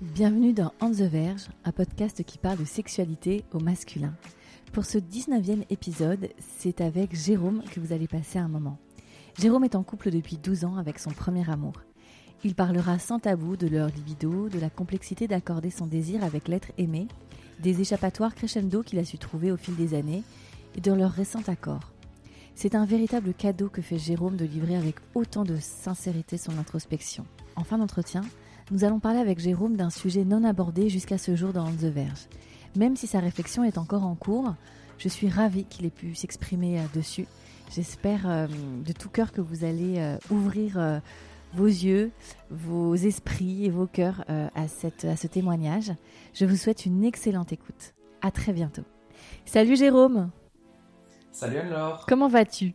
Bienvenue dans On the Verge, un podcast qui parle de sexualité au masculin. Pour ce 19e épisode, c'est avec Jérôme que vous allez passer un moment. Jérôme est en couple depuis 12 ans avec son premier amour. Il parlera sans tabou de leur libido, de la complexité d'accorder son désir avec l'être aimé, des échappatoires crescendo qu'il a su trouver au fil des années et de leur récent accord. C'est un véritable cadeau que fait Jérôme de livrer avec autant de sincérité son introspection. En fin d'entretien, nous allons parler avec Jérôme d'un sujet non abordé jusqu'à ce jour dans the Verge. Même si sa réflexion est encore en cours, je suis ravie qu'il ait pu s'exprimer euh, dessus. J'espère euh, de tout cœur que vous allez euh, ouvrir euh, vos yeux, vos esprits et vos cœurs à, cette, à ce témoignage. Je vous souhaite une excellente écoute. À très bientôt. Salut Jérôme, Salut alors. comment vas-tu?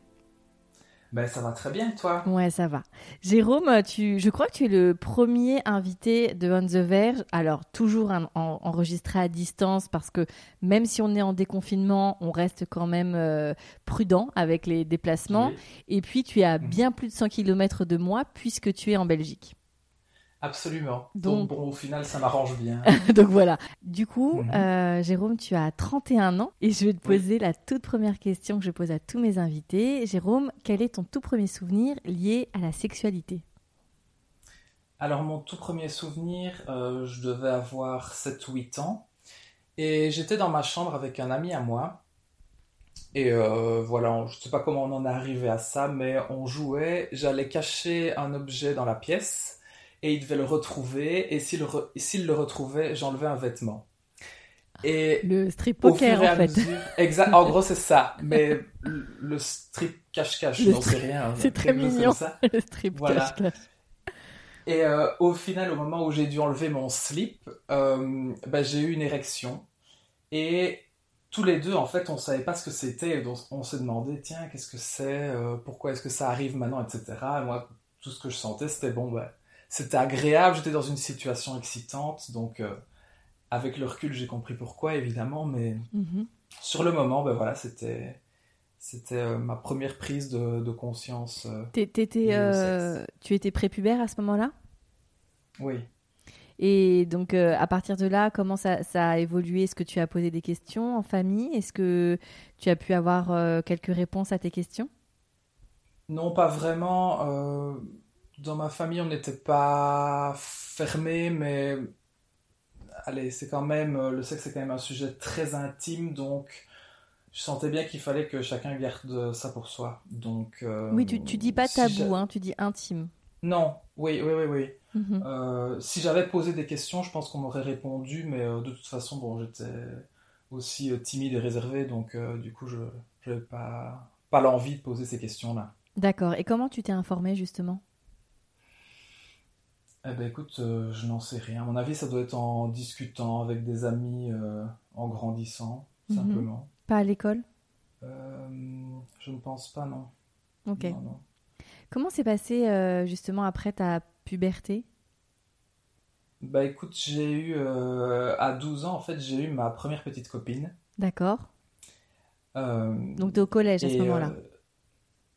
Ben ça va très bien toi. Ouais, ça va. Jérôme, tu, je crois que tu es le premier invité de On the Verge. Alors, toujours un- en- enregistré à distance parce que même si on est en déconfinement, on reste quand même euh, prudent avec les déplacements. Oui, Et puis, tu es à Mhm. bien plus de 100 km de moi puisque tu es en Belgique. Absolument. Donc- Donc bon au final ça m'arrange bien. Donc voilà. Du coup, Mhm. euh, Jérôme, tu as 31 ans et je vais te Oui. poser la toute première question que je pose à tous mes invités. Jérôme, quel est ton tout premier souvenir lié à la sexualité? Alors mon tout premier souvenir, euh, je devais avoir 7 ou 8 ans et j'étais dans ma chambre avec un ami à moi. Et euh, voilà, je sais pas comment on en est arrivé à ça, mais on jouait, j'allais cacher un objet dans la pièce et il devait le retrouver et s'il re- le retrouvait, j'enlevais un vêtement. Et Le strip poker, en fait. mesure- Exact. En gros, c'est ça. Mais le strip cache-cache, c'est strip- rien. c'est très mignon. ça. le strip Voilà. cache-cache. Et euh, au final, au moment où j'ai dû enlever mon slip, euh, bah, j'ai eu une érection. Et tous les deux, en fait, on savait pas ce que c'était. Donc, on s'est demandé, tiens, qu'est-ce que c'est euh, Pourquoi est-ce que ça arrive maintenant, etc. Et moi, tout ce que je sentais, c'était bon, bah, c'était agréable. J'étais dans une situation excitante. Donc, euh, avec le recul, j'ai compris pourquoi, évidemment. Mais Mhm. sur le moment, ben voilà, c'était c'était euh, ma première prise de, de conscience. euh, T'é- t'étais, tu étais prépubère à ce moment-là? Oui. Et donc, euh, à partir de là, comment ça, ça a évolué? Est-ce que tu as posé des questions en famille? Est-ce que tu as pu avoir euh, quelques réponses à tes questions? Non, pas vraiment. euh, dans ma famille, on n'était pas fermé, mais allez, c'est quand même euh, le sexe, c'est quand même un sujet très intime, donc je sentais bien qu'il fallait que chacun garde ça pour soi. Donc euh, Oui, tu, tu dis pas si tabou, hein, tu dis intime. Non, oui, oui, oui, oui. Mhm. Euh, si j'avais posé des questions, je pense qu'on m'aurait répondu, mais euh, de toute façon, bon, j'étais aussi euh, timide et réservé, donc euh, du coup, je n'avais pas, pas l'envie de poser ces questions-là. D'accord. Et comment tu t'es informé justement? Eh ben écoute, euh, je n'en sais rien. À mon avis, ça doit être en discutant avec des amis, euh, en grandissant, Mhm. simplement. Pas à l'école Euh, je ne pense pas, non. Ok. Non, non. Comment s'est passé euh, justement après ta puberté Bah écoute, j'ai eu, à 12 ans, en fait, j'ai eu ma première petite copine. D'accord. Donc tu es au collège à ce moment-là.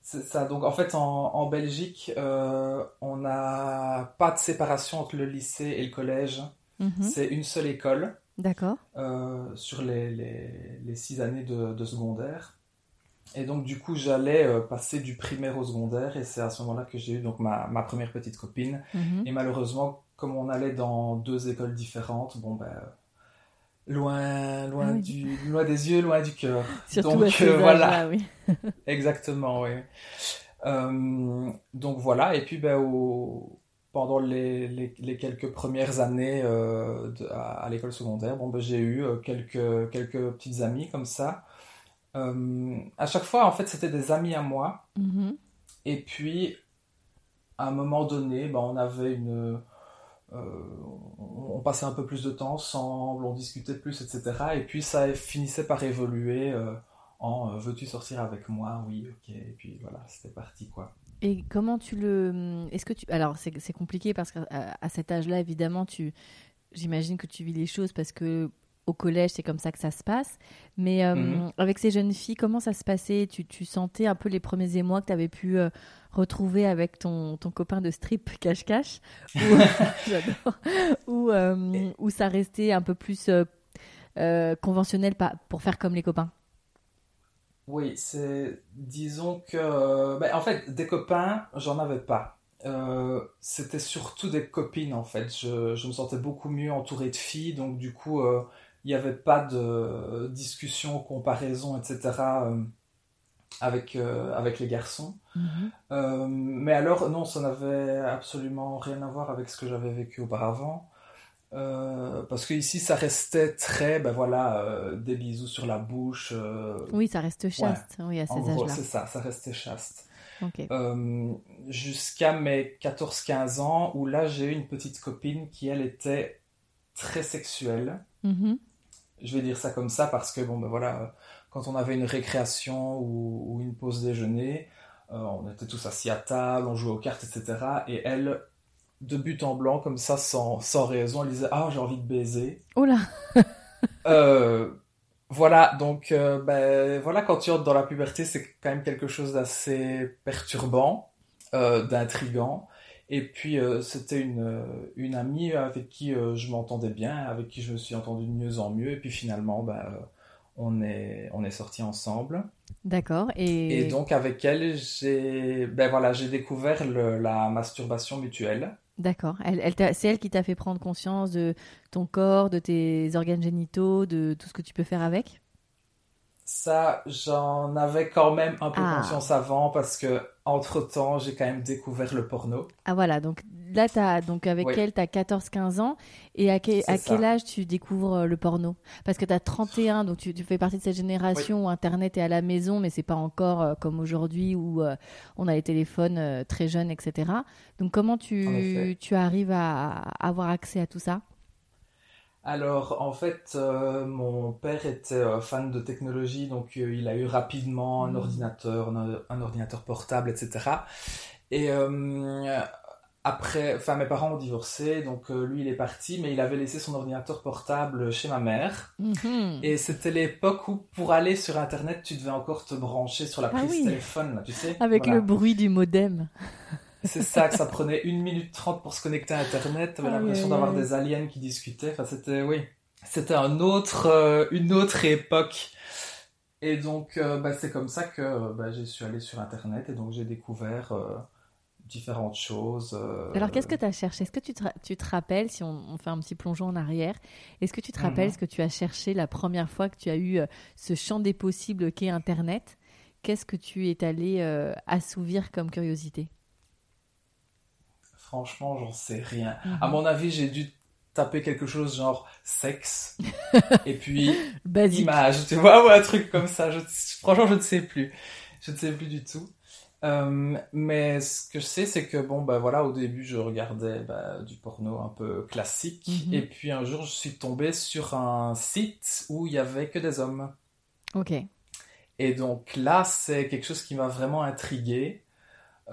Ça. Donc en fait, en, en Belgique, euh, on n'a pas de séparation entre le lycée et le collège. Mhm. C'est une seule école D'accord. euh, sur les, les, les six années de, de secondaire. Et donc du coup, j'allais euh, passer du primaire au secondaire et c'est à ce moment-là que j'ai eu donc ma, ma première petite copine. Mhm. Et malheureusement, comme on allait dans deux écoles différentes, bon ben loin, loin Ah oui. du, loin des yeux, loin du cœur. Surtout donc à ces euh, voilà. oui. Exactement, oui. Euh, donc voilà, et puis ben, au- pendant les, les- les quelques premières années euh, de- à, à l'école secondaire, bon, ben, j'ai eu quelques, quelques petites amies comme ça. À chaque fois, en fait, c'était des amis à moi. Mhm. Et puis, à un moment donné, ben, on avait une. On passait un peu plus de temps ensemble, on discutait plus, etc. Et puis ça finissait par évoluer en veux-tu sortir avec moi? Oui, ok. Et puis voilà, c'était parti quoi. Et comment tu le. Est-ce que tu. Alors, c'est compliqué parce qu'à à cet âge-là, évidemment, tu. J'imagine que tu vis les choses parce que au collège, c'est comme ça que ça se passe. Mais euh, mhm. avec ces jeunes filles, comment ça se passait? Tu, tu, sentais un peu les premiers émois que tu avais pu euh, retrouver avec ton, ton, copain de strip cache-cache Ou, euh, ou, ça restait un peu plus conventionnel pour faire comme les copains oui, c'est. Disons que. Ben, en fait, des copains, j'en avais pas. Euh, c'était surtout des copines, en fait. Je, je, me sentais beaucoup mieux entouré de filles, donc du coup, euh, il n'y avait pas de discussion, comparaison, etc. Euh, avec, avec les garçons. Mm-hmm. mais alors, non, ça n'avait absolument rien à voir avec ce que j'avais vécu auparavant. Euh, parce que ici ça restait très ben voilà euh, des bisous sur la bouche euh, oui ça reste chaste oui à ces âges-là c'est ça ça restait chaste jusqu'à mes 14-15 ans où là j'ai eu une petite copine qui elle était très sexuelle mm-hmm. je vais dire ça comme ça parce que bon ben voilà quand on avait une récréation ou, ou une pause déjeuner on était tous assis à table on jouait aux cartes etc et elle de but en blanc, comme ça, sans, sans raison. Elle disait Ah, j'ai envie de baiser. Oh là euh, Voilà, donc, euh, ben, voilà, quand tu entres dans la puberté, c'est quand même quelque chose d'assez perturbant, euh, d'intrigant. Et puis, c'était une, une amie avec qui je m'entendais bien, avec qui je me suis entendu de mieux en mieux. Et puis, finalement, ben, on est, on est sortis ensemble. D'accord. Et... et... donc avec elle, j'ai ben voilà, j'ai découvert la masturbation mutuelle. D'accord. Elle, elle c'est elle qui t'a fait prendre conscience de ton corps, de tes organes génitaux, de tout ce que tu peux faire avec? Ça, j'en avais quand même un peu ah. conscience avant parce que entre-temps, j'ai quand même découvert le porno. Ah voilà, donc là, as, donc avec elle, tu as 14-15 ans. Et à, quel, à quel âge tu découvres euh, le porno? Parce que tu as 31, donc tu, fais partie de cette génération où Internet est à la maison, mais c'est pas encore euh, comme aujourd'hui où euh, on a les téléphones très jeunes, etc. Donc comment tu, tu arrives à, avoir accès à tout ça? Alors, en fait, mon père était fan de technologie, donc il a eu rapidement un mmh. ordinateur, un, ordinateur portable, etc. Et après, enfin mes parents ont divorcé, donc euh, lui il est parti, mais il avait laissé son ordinateur portable chez ma mère. Mhm. Et c'était l'époque où pour aller sur internet, tu devais encore te brancher sur la ah prise téléphone, tu sais. Avec le bruit du modem. C'est ça, que ça prenait 1 minute 30 pour se connecter à internet. T'avais l'impression d'avoir des aliens qui discutaient. Enfin, c'était, oui. C'était un autre, euh, une autre époque. Et donc, euh, bah, c'est comme ça que bah, j'ai su aller sur internet et donc j'ai découvert différentes choses. Euh, Alors, qu'est-ce que tu as cherché? Est-ce que tu te, tu te, rappelles, si on, fait un petit plongeon en arrière, est-ce que tu te rappelles mhm. ce que tu as cherché la première fois que tu as eu euh, ce champ des possibles qu'est Internet? Qu'est-ce que tu es allé euh, assouvir comme curiosité? Franchement, j'en sais rien. À mhm. mon avis, j'ai dû taper quelque chose genre sexe et puis image, tu vois, ou un truc comme ça. Je, franchement, je ne sais plus. Je ne sais plus du tout. Euh, mais ce que je sais, c'est que bon, bah voilà, au début, je regardais bah, du porno un peu classique, mhm. et puis un jour, je suis tombé sur un site où il y avait que des hommes. Ok. Et donc là, c'est quelque chose qui m'a vraiment intrigué.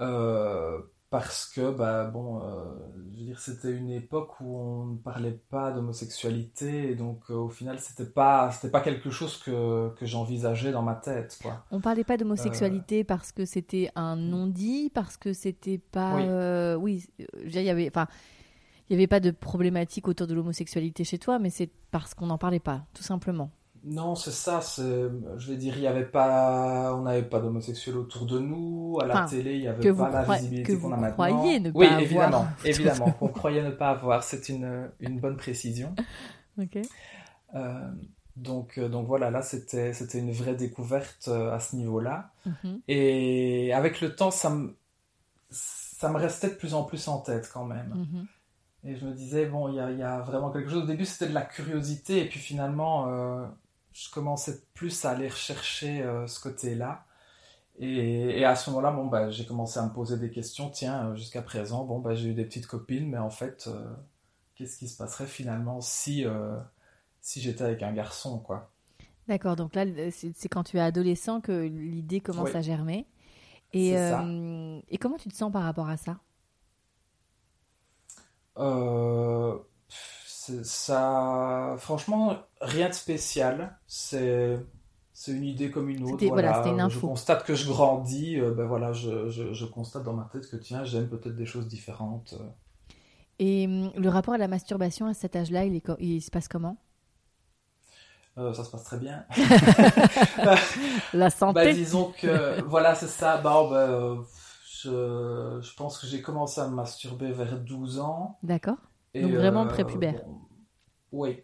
Euh, parce que bah bon euh, je veux dire c'était une époque où on ne parlait pas d'homosexualité et donc euh, au final c'était pas c'était pas quelque chose que, que j'envisageais dans ma tête quoi. On parlait pas d'homosexualité euh. parce que c'était un non dit parce que c'était pas oui, oui il y avait enfin il y avait pas de problématique autour de l'homosexualité chez toi mais c'est parce qu'on n'en parlait pas tout simplement non, c'est ça. Je vais dire, il y avait pas, on n'avait pas d'homosexuels autour de nous. À la télé, il n'y avait pas la visibilité qu'on a maintenant. Croyez ne pas oui, évidemment, évidemment, qu'on croyait ne pas avoir. C'est une, une bonne précision. ok. Euh, donc, euh, donc voilà, là, c'était, c'était une vraie découverte euh, à ce niveau-là. Mhm. Et avec le temps, ça me, ça me restait de plus en plus en tête quand même. Mhm. Et je me disais, bon, il y a, vraiment quelque chose. Au début, c'était de la curiosité, et puis finalement, je commençais plus à aller rechercher euh, ce côté-là. Et, et à ce moment-là, bon, bah, j'ai commencé à me poser des questions. Tiens, euh, jusqu'à présent, bon, bah, j'ai eu des petites copines, mais en fait, euh, qu'est-ce qui se passerait finalement si, euh, si j'étais avec un garçon, quoi? D'accord, donc là, c'est quand tu es adolescent que l'idée commence Oui. à germer. Et, C'est ça. et comment tu te sens par rapport à ça? Ça, franchement, rien de spécial. C'est, c'est une idée comme une autre. Voilà, Voilà, c'était une je constate que je grandis. euh, ben voilà, je, je, je constate dans ma tête que tiens, j'aime peut-être des choses différentes. euh. Et hum, le rapport à la masturbation à cet âge-là, il, est il se passe comment? Euh, ça se passe très bien. La Bah, santé? disons que, voilà, c'est ça. Bah, bah, euh, je, je pense que j'ai commencé à me masturber vers 12 ans. D'accord. Et, Donc vraiment euh, prépubère. bon, oui.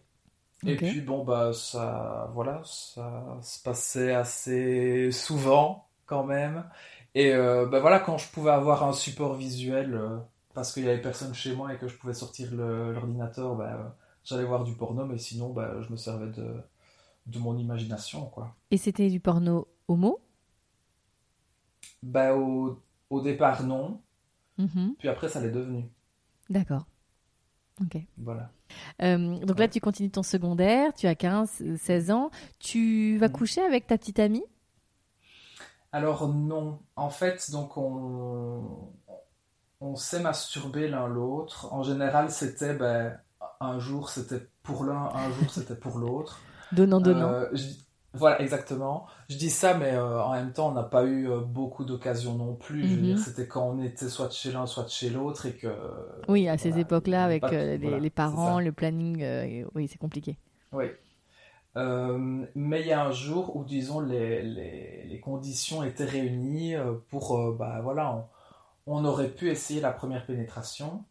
Et puis bon bah ça voilà ça se passait assez souvent quand même et euh, bah voilà quand je pouvais avoir un support visuel euh, parce qu'il y avait personne chez moi et que je pouvais sortir l'ordinateur bah, j'allais voir du porno mais sinon bah, je me servais de de mon imagination quoi Et c'était du porno homo? bah au, au départ non Mhm. puis après ça l'est devenu D'accord. Ok. voilà Euh, donc là, Ouais. tu continues ton secondaire, tu as 15, 16 ans. Tu vas Mhm. coucher avec ta petite amie? Alors non, en fait, donc on, on s'est masturbé l'un l'autre. En général, c'était ben, un jour c'était pour l'un, un jour c'était pour l'autre. Donnant, donnant. Euh, voilà, exactement. Je dis ça, mais euh, en même temps, on n'a pas eu euh, beaucoup d'occasions non plus. Dire, c'était quand on était soit de chez l'un, soit de chez l'autre, et que oui, à ces époques-là, avec euh, les, voilà, les c'est parents, le planning, oui, c'est compliqué. Oui. Euh, mais il y a un jour où, disons, les, les, les conditions étaient réunies pour, euh, bah voilà, on, on aurait pu essayer la première pénétration.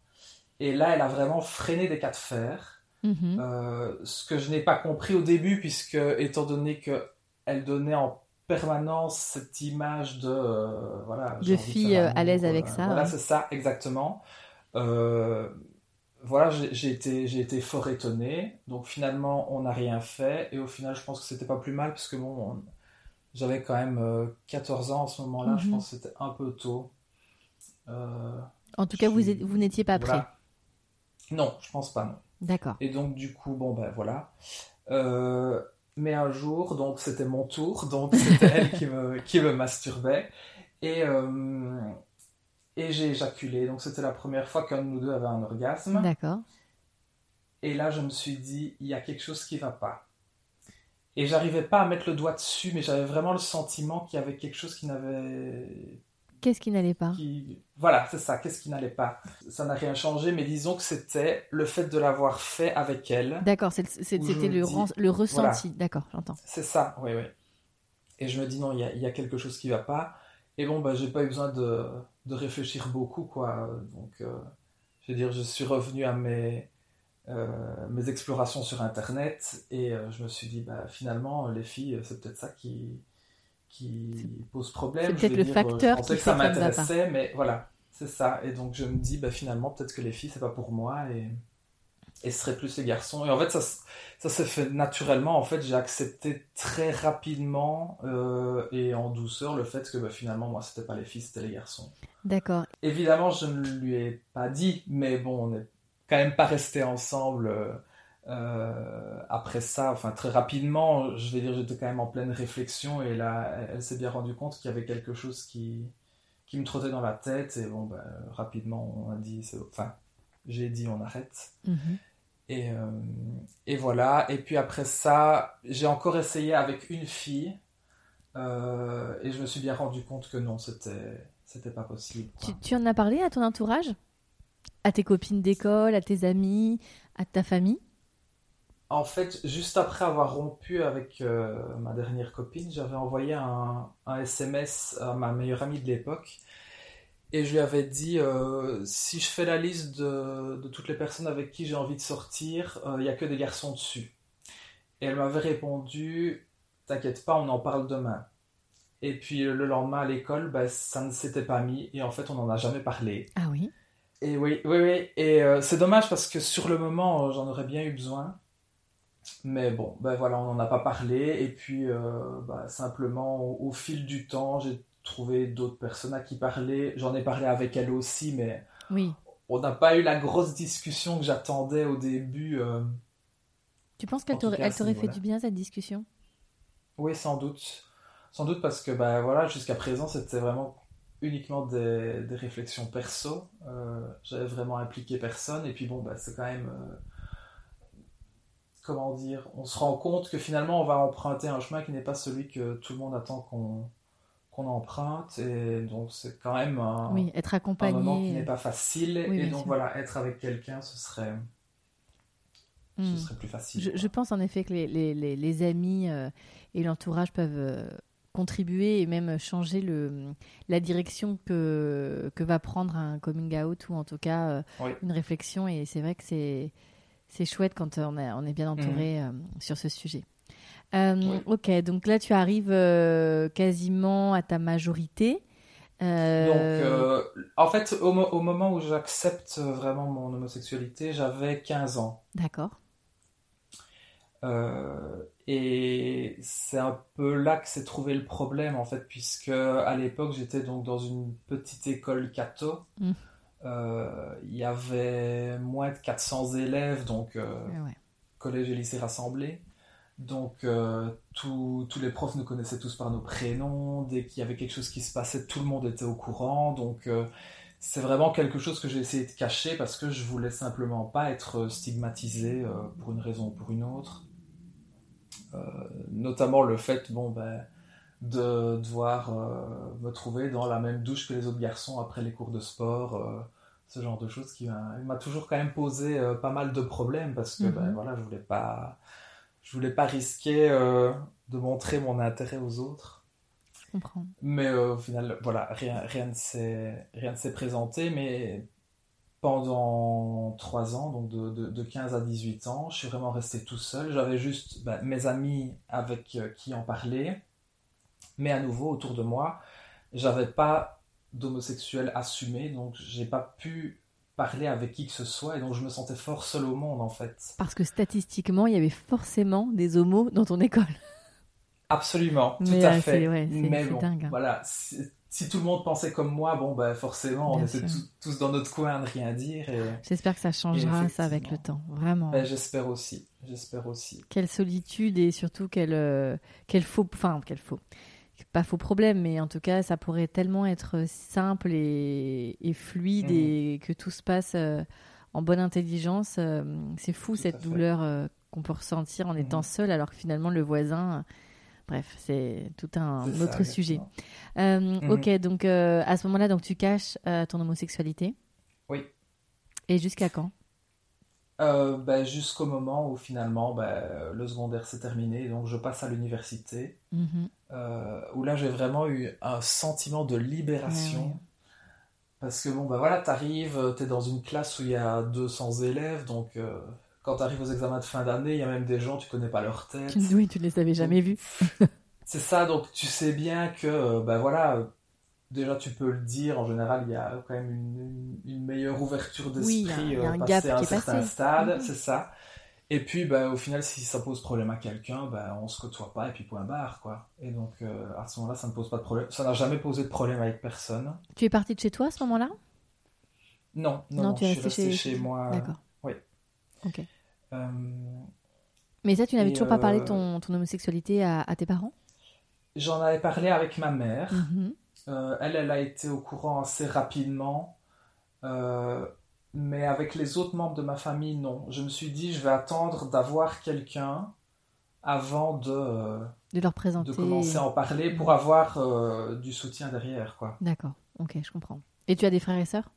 Et là, elle a vraiment freiné des cas de fer. Mhm. Euh, ce que je n'ai pas compris au début, puisque, étant donné que elle donnait en permanence cette image de, euh, voilà, De fille, euh, à l'aise avec ça, Voilà, ouais. c'est ça, exactement. Voilà, j'ai été, j'ai été fort étonné. Donc finalement, on n'a rien fait. Et au final, je pense que c'était pas plus mal, parce que bon, on- j'avais quand même euh, 14 ans à ce moment-là. Je Mhm. pense que c'était un peu tôt. En tout cas, vous, n'étiez pas prêt. voilà. Non, je pense pas, non. D'accord. Et donc, du coup, bon, ben voilà. Euh, mais un jour, donc c'était mon tour, donc c'était elle qui me, qui me masturbait. Et, euh, et j'ai éjaculé. Donc, c'était la première fois qu'un de nous deux avait un orgasme. D'accord. Et là, je me suis dit, il y a quelque chose qui va pas. Et j'arrivais pas à mettre le doigt dessus, mais j'avais vraiment le sentiment qu'il y avait quelque chose qui n'avait Qu'est-ce qui n'allait pas qui... Voilà, c'est ça, qu'est-ce qui n'allait pas? Ça n'a rien changé, mais disons que c'était le fait de l'avoir fait avec elle. D'accord, c'était le, dis- ressenti. D'accord, j'entends. C'est ça, oui, oui. Et je me dis, non, il y a, il y a quelque chose qui va pas. Et bon, bah, j'ai pas eu besoin de, de réfléchir beaucoup, quoi. Donc, euh, je veux dire, je suis revenu à mes, euh, mes explorations sur Internet et euh, je me suis dit, bah, finalement, les filles, c'est peut-être ça qui, qui pose problème. c'est peut-être le dire, facteur Je pensais qui que ça m'intéressait, mais voilà, c'est ça. Et donc, je me dis, bah, finalement, peut-être que les filles, c'est pas pour moi et, et ce serait plus les garçons. Et en fait, ça, ça s'est fait naturellement. En fait, j'ai accepté très rapidement euh, et en douceur le fait que bah, finalement, moi, c'était pas les filles, c'était les garçons. D'accord. Évidemment, je ne lui ai pas dit, mais bon, on n'est quand même pas restés ensemble euh, euh, après ça. Enfin, très rapidement, je vais dire, j'étais quand même en pleine réflexion et là, elle, elle s'est bien rendue compte qu'il y avait quelque chose qui, qui me trottait dans la tête et bon, ben, rapidement, on a dit, enfin, j'ai dit, on arrête. Mhm. Et, euh, et voilà. Et puis après ça, j'ai encore essayé avec une fille. euh, et je me suis bien rendu compte que non, c'était c'était pas possible. tu en as parlé à ton entourage? À tes copines d'école, à tes amis, à ta famille? En fait, juste après avoir rompu avec euh, ma dernière copine, j'avais envoyé un, un SMS à ma meilleure amie de l'époque. Et je lui avais dit, euh, si je fais la liste de, de toutes les personnes avec qui j'ai envie de sortir, euh, il n'y a que des garçons dessus. Et elle m'avait répondu, t'inquiète pas, on en parle demain. Et puis le lendemain à l'école, bah, ça ne s'était pas mis et en fait on n'en a jamais parlé. Ah oui? Et oui, oui, oui. Et euh, c'est dommage parce que sur le moment, euh, j'en aurais bien eu besoin. Mais bon, ben voilà, on n'en a pas parlé. Et puis, euh, bah, simplement, au, au fil du temps, j'ai trouvé d'autres personnes à qui parler. J'en ai parlé avec elle aussi, mais Oui. on n'a pas eu la grosse discussion que j'attendais au début. euh, Tu penses qu'elle t'aurait fait du bien cette discussion? Oui, sans doute. Sans doute parce que bah, voilà, jusqu'à présent, c'était vraiment uniquement des, des réflexions perso. Euh, J'avais vraiment impliqué personne. Et puis bon, bah, c'est quand même... comment dire On se rend compte que finalement, on va emprunter un chemin qui n'est pas celui que tout le monde attend qu'on qu'on emprunte. Et donc, c'est quand même un, Oui, être un moment qui accompagné. n'est pas facile. Oui, et donc sûr. voilà, être avec quelqu'un, ce serait, Hmm. ce serait plus facile. Je, je pense en effet que les, les- les- les amis euh, et l'entourage peuvent euh, contribuer et même changer le, la direction que, que va prendre un coming out ou en tout cas euh, Oui. une réflexion. Et c'est vrai que c'est, c'est chouette quand on est, on est bien entouré Mhm. euh, sur ce sujet. Euh. Ok, donc là tu arrives euh, quasiment à ta majorité. Euh, Donc, euh, en fait, au, mo- au moment où j'accepte vraiment mon homosexualité, j'avais 15 ans. D'accord. Euh, et c'est un peu là que s'est trouvé le problème, en fait, puisque à l'époque, j'étais donc dans une petite école catho. Mm. Euh, Il y avait moins de 400 élèves, donc euh, Ouais. collège et lycée rassemblés. Donc, euh, tous tous les profs nous connaissaient tous par nos prénoms. Dès qu'il y avait quelque chose qui se passait, tout le monde était au courant. Donc, euh, c'est vraiment quelque chose que j'ai essayé de cacher parce que je voulais simplement pas être stigmatisé euh, pour une raison ou pour une autre. Notamment le fait, bon, ben, de devoir euh, me trouver dans la même douche que les autres garçons après les cours de sport. euh, ce genre de choses qui m'a toujours quand même posé euh, pas mal de problèmes parce que Mhm. ben, voilà, je voulais pas je voulais pas risquer de montrer mon intérêt aux autres. Je comprends. Mais au final, voilà, rien, rien ne s'est rien ne s'est présenté. Mais pendant trois ans, donc de, de, de 15 à 18 ans, je suis vraiment resté tout seul. J'avais juste ben, mes amis avec qui en parler. Mais à nouveau, autour de moi, j'avais pas d'homosexuel assumé, donc j'ai pas pu parler avec qui que ce soit, et donc je me sentais fort seul au monde en fait. Parce que statistiquement, il y avait forcément des homos dans ton école. Absolument, tout Mais, à euh, fait. ouais, Mais bon, dingue, hein. voilà, si, tout le monde pensait comme moi, bon, bah forcément, on était tous, tous dans notre coin à ne rien dire. Et, J'espère que ça changera ça avec le temps, vraiment. ben, j'espère aussi, j'espère aussi. Quelle solitude et surtout quel, euh, quel faux, enfin quel faux, pas faux problème, mais en tout cas ça pourrait tellement être simple et, et fluide Mhm. et que tout se passe euh, en bonne intelligence. euh, c'est fou Tout cette douleur euh, qu'on peut ressentir en étant Mhm. seul alors que finalement le voisin, bref, c'est tout un ça, autre sujet. Mhm. Ok, donc à ce moment-là, donc tu caches ton homosexualité. Oui. Et jusqu'à quand? Euh, ben, jusqu'au moment où finalement ben, le secondaire s'est terminé, donc je passe à l'université, Mhm. euh, où là j'ai vraiment eu un sentiment de libération. Parce que bon, ben voilà, t'arrives, t'es dans une classe où il y a 200 élèves, donc euh, quand t'arrives aux examens de fin d'année, il y a même des gens, tu connais pas leur tête. Oui, tu ne les avais jamais vus. C'est ça, donc tu sais bien que, euh, ben voilà, euh, déjà tu peux le dire, en général, il y a quand même une, meilleure ouverture Oui, d'esprit il y a euh, un passé gap à un certain passé. stade, Mhm. c'est ça. Et puis, ben, au final, si ça pose problème à quelqu'un, ben, on se côtoie pas, et puis point barre, quoi. Et donc, euh, à ce moment-là, ça ne pose pas de problème. Ça n'a jamais posé de problème avec personne. Tu es partie de chez toi à ce moment-là? Non, non, Non, non, tu es je suis resté chez- chez moi. D'accord. oui. Ok. Euh, Mais ça, tu n'avais toujours pas parlé de euh, ton, ton homosexualité à, à tes parents? J'en avais parlé avec ma mère. Mhm. Euh, elle, elle a été au courant assez rapidement. Euh, mais avec les autres membres de ma famille, non. Je me suis dit, je vais attendre d'avoir quelqu'un avant de, euh, De leur présenter. de commencer à en parler pour avoir euh, du soutien derrière, quoi. D'accord, ok, je comprends. Et tu as des frères et sœurs?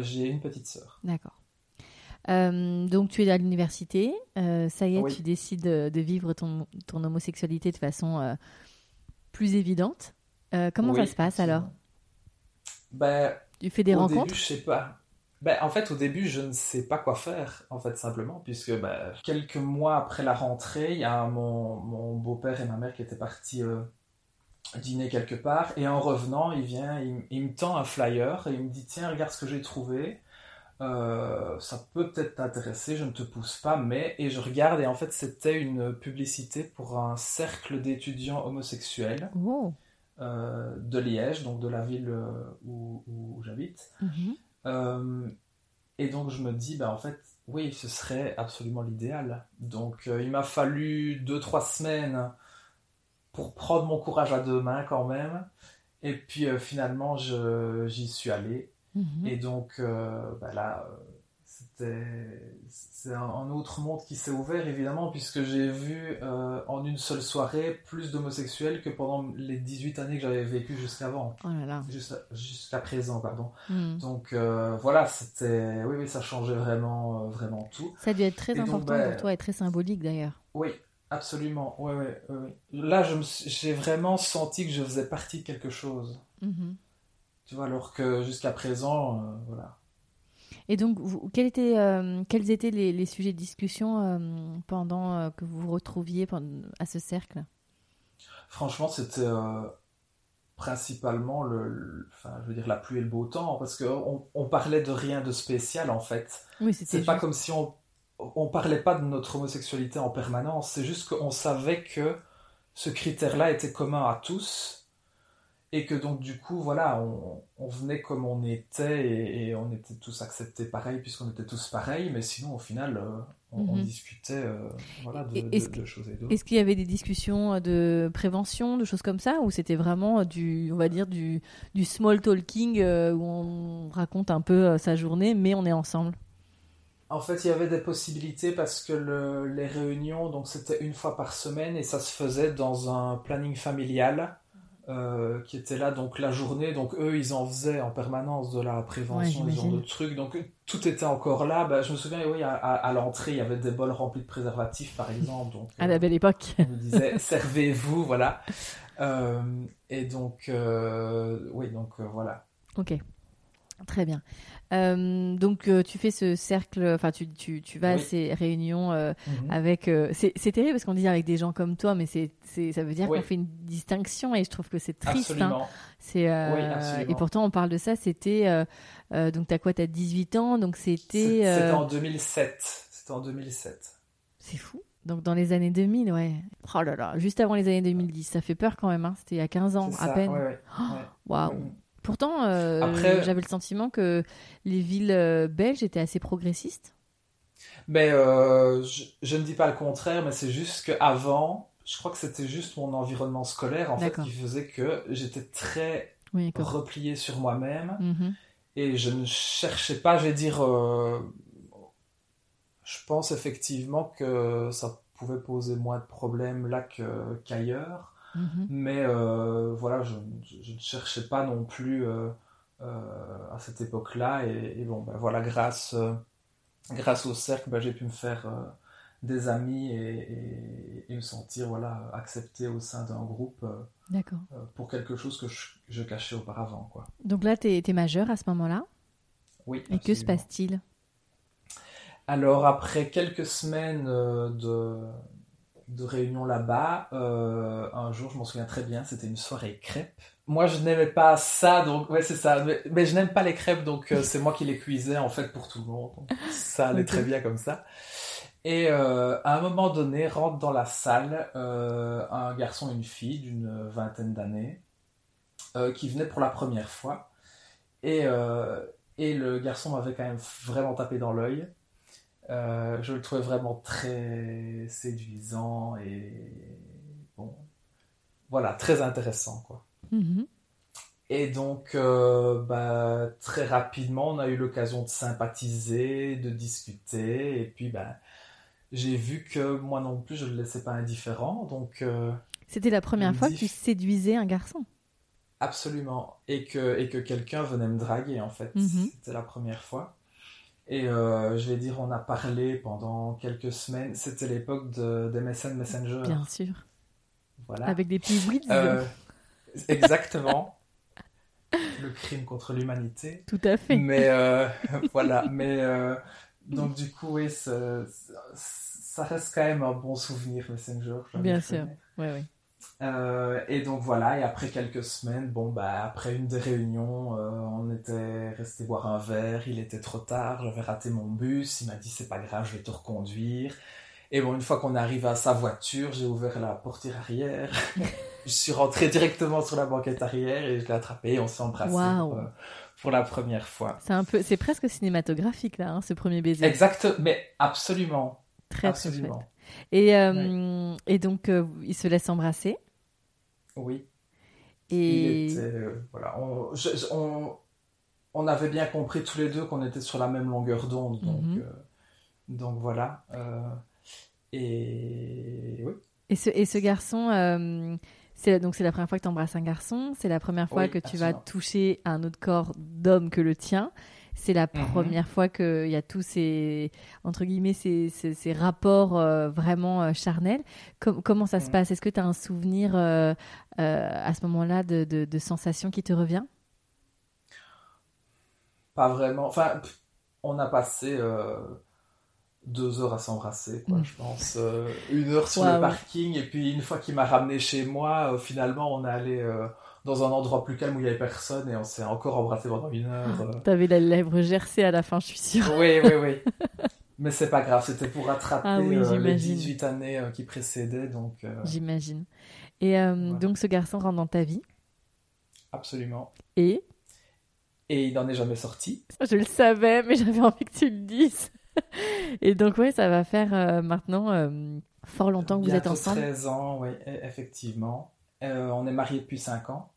J'ai une petite sœur. D'accord. Euh, donc tu es à l'université, euh, ça y est, Oui. tu décides de, de vivre ton, ton homosexualité de façon euh, plus évidente. Euh, comment ça se passe alors Ben, Tu fais des au rencontres début, je sais pas. Ben, en fait, au début, je ne sais pas quoi faire, en fait, simplement, puisque ben, quelques mois après la rentrée, il y a mon, mon beau-père et ma mère qui étaient partis euh, dîner quelque part, et en revenant, il vient, il me tend un flyer, et il me dit, tiens, regarde ce que j'ai trouvé, Euh, ça peut peut-être t'intéresser, je ne te pousse pas, mais... Et je regarde, et en fait, c'était une publicité pour un cercle d'étudiants homosexuels, Oh, de Liège, donc de la ville où, où j'habite. Mhm. et donc je me dis, bah, en fait, oui, ce serait absolument l'idéal. Donc il m'a fallu deux, trois semaines pour prendre mon courage à deux mains quand même. Et puis finalement, j'y suis allé. Mhm. Et donc, bah, là, c'est un, autre monde qui s'est ouvert évidemment puisque j'ai vu euh, en une seule soirée plus d'homosexuels que pendant les 18 années que j'avais vécu jusqu'avant. Oh. Jusqu'à présent, pardon. Hmm. Donc euh, voilà, c'était oui oui, ça changeait vraiment euh, vraiment tout. Ça a dû être très important ben, pour toi et très symbolique d'ailleurs. Oui, absolument. Ouais, ouais, Là, j'ai vraiment senti que je faisais partie de quelque chose. Mhm. Tu vois, alors que jusqu'à présent, voilà et donc, vous, euh, quels étaient les, sujets de discussion euh, pendant euh, que vous vous retrouviez à ce cercle? Franchement, c'était principalement le, enfin, je veux dire la pluie et le beau temps, parce qu'on on parlait de rien de spécial en fait. Oui, c'était. C'est pas comme si on on parlait pas de notre homosexualité en permanence. C'est juste qu'on savait que ce critère-là était commun à tous et que donc du coup voilà on, venait comme on était et, on était tous acceptés pareil puisqu'on était tous pareils mais sinon au final euh, on, mhm. discutait euh, voilà, de, choses et d'autres. Est-ce qu'il y avait des discussions de prévention, de choses comme ça, ou c'était vraiment du, on va dire du, du small talking euh, où on raconte un peu sa journée, mais on est ensemble? En fait, il y avait des possibilités parce que les réunions, donc c'était une fois par semaine et ça se faisait dans un planning familial. Euh, qui étaient là donc la journée. Donc eux ils en faisaient en permanence de la prévention ouais, de trucs. Donc tout était encore là. Bah, je me souviens oui à, l'entrée il y avait des bols remplis de préservatifs par exemple. Donc à la belle époque. on nous disait servez-vous voilà euh, et donc euh, oui donc voilà. Ok. Très bien euh, donc euh, tu fais ce cercle, enfin tu, tu, tu, vas à ces réunions euh, mhm. avec. c'est terrible parce qu'on dit avec des gens comme toi, mais c'est ça veut dire qu'on fait une distinction et je trouve que c'est triste. Hein. C'est et pourtant on parle de ça. C'était donc t'as quoi? T'as 18 ans, donc c'était. C'était en 2007. C'était en 2007. C'est fou. Donc dans les années 2000, ouais. Oh là là, juste avant les années 2010, ça fait peur quand même. Hein. C'était il y a 15 ans à peine. Waouh. Wow. Pourtant, euh, j'avais le sentiment que les villes euh, belges étaient assez progressistes. Mais euh, je, ne dis pas le contraire, mais c'est juste qu'avant, je crois que c'était juste mon environnement scolaire en fait qui faisait que j'étais très replié sur moi-même mhm. et je ne cherchais pas, je vais dire, je pense effectivement que ça pouvait poser moins de problèmes là qu'ailleurs. Mhm. Mais euh, voilà, je, ne cherchais pas non plus euh, euh, à cette époque-là. Et, bon, ben voilà, grâce, grâce au cercle, ben, j'ai pu me faire des amis et, me sentir voilà, accepté au sein d'un groupe pour quelque chose que je, cachais auparavant. Quoi. Donc là, tu es, majeur à ce moment-là? Oui. Et que se passe-t-il? Alors après quelques semaines de, de réunion là-bas. Euh, un jour, je m'en souviens très bien, c'était une soirée crêpes. Moi, je n'aimais pas ça, donc ouais, c'est ça. Mais, je n'aime pas les crêpes, donc euh, c'est moi qui les cuisais en fait pour tout le monde. ça allait très bien comme ça. Et euh, à un moment donné, rentre dans la salle un garçon et une fille d'une vingtaine d'années qui venaient pour la première fois. Et, et le garçon m'avait quand même vraiment tapé dans l'œil. Euh, je le trouvais vraiment très séduisant et bon, voilà, très intéressant quoi. Mm-hmm. Et donc, euh, bah, très rapidement, on a eu l'occasion de sympathiser, de discuter, et puis bah, j'ai vu que moi non plus, je ne le laissais pas indifférent. Donc, euh, c'était la première fois que tu séduisais un garçon. Absolument, et que et que quelqu'un venait me draguer en fait. Mm-hmm. C'était la première fois. Et euh, je vais dire, on a parlé pendant quelques semaines. C'était l'époque de, MSN Messenger. Bien sûr. Voilà. Avec des petits bruits. Euh, exactement. Le crime contre l'humanité. Tout à fait. Mais euh, voilà. Mais donc du coup, oui, ça, ça, reste quand même un bon souvenir Messenger. Bien sûr. Oui, oui. Euh, et donc voilà, et après quelques semaines, bon bah après une des réunions, euh, on était resté boire un verre, il était trop tard, j'avais raté mon bus, il m'a dit c'est pas grave, je vais te reconduire. Et bon, une fois qu'on est arrivé à sa voiture, j'ai ouvert la portière arrière je suis rentré directement sur la banquette arrière et je l'ai attrapé et on s'est embrassé pour, euh, pour, la première fois. C'est un peu, c'est presque cinématographique là, hein, ce premier baiser. Exact, mais absolument. Très absolument. et, euh, et donc euh, il se laisse embrasser. Oui. Et voilà, on, on, avait bien compris tous les deux qu'on était sur la même longueur d'onde, donc mhm. donc voilà. et oui. Et ce, et ce garçon, c'est donc c'est la première fois que tu embrasses un garçon, c'est la première fois que tu vas toucher un autre corps d'homme que le tien. C'est la mhm. première fois qu'il y a tous ces entre guillemets ces, ces, rapports euh, vraiment euh, charnels. comment ça se mhm. passe? Est-ce que tu as un souvenir euh, à ce moment-là de, de, de sensation qui te revient? Pas vraiment. Enfin, on a passé deux heures à s'embrasser, quoi, mm. je pense. Euh, une heure sur le parking, et puis une fois qu'il m'a ramené chez moi, euh, finalement, on est allé euh, dans un endroit plus calme où il n'y avait personne, et on s'est encore embrassé pendant une heure. T'avais la lèvre gercée à la fin, je suis sûre. Oui, oui, oui. Mais c'est pas grave, c'était pour rattraper ah les 18 années qui précédaient, donc... J'imagine. Et donc, ce garçon rentre dans ta vie Absolument. Et? Et il n'en est jamais sorti. Je le savais, mais j'avais envie que tu le dises. Et donc, oui, ça va faire euh, maintenant euh, fort longtemps que vous êtes ensemble. 13 ans, oui, e, effectivement. Euh, on est mariés depuis 5 ans.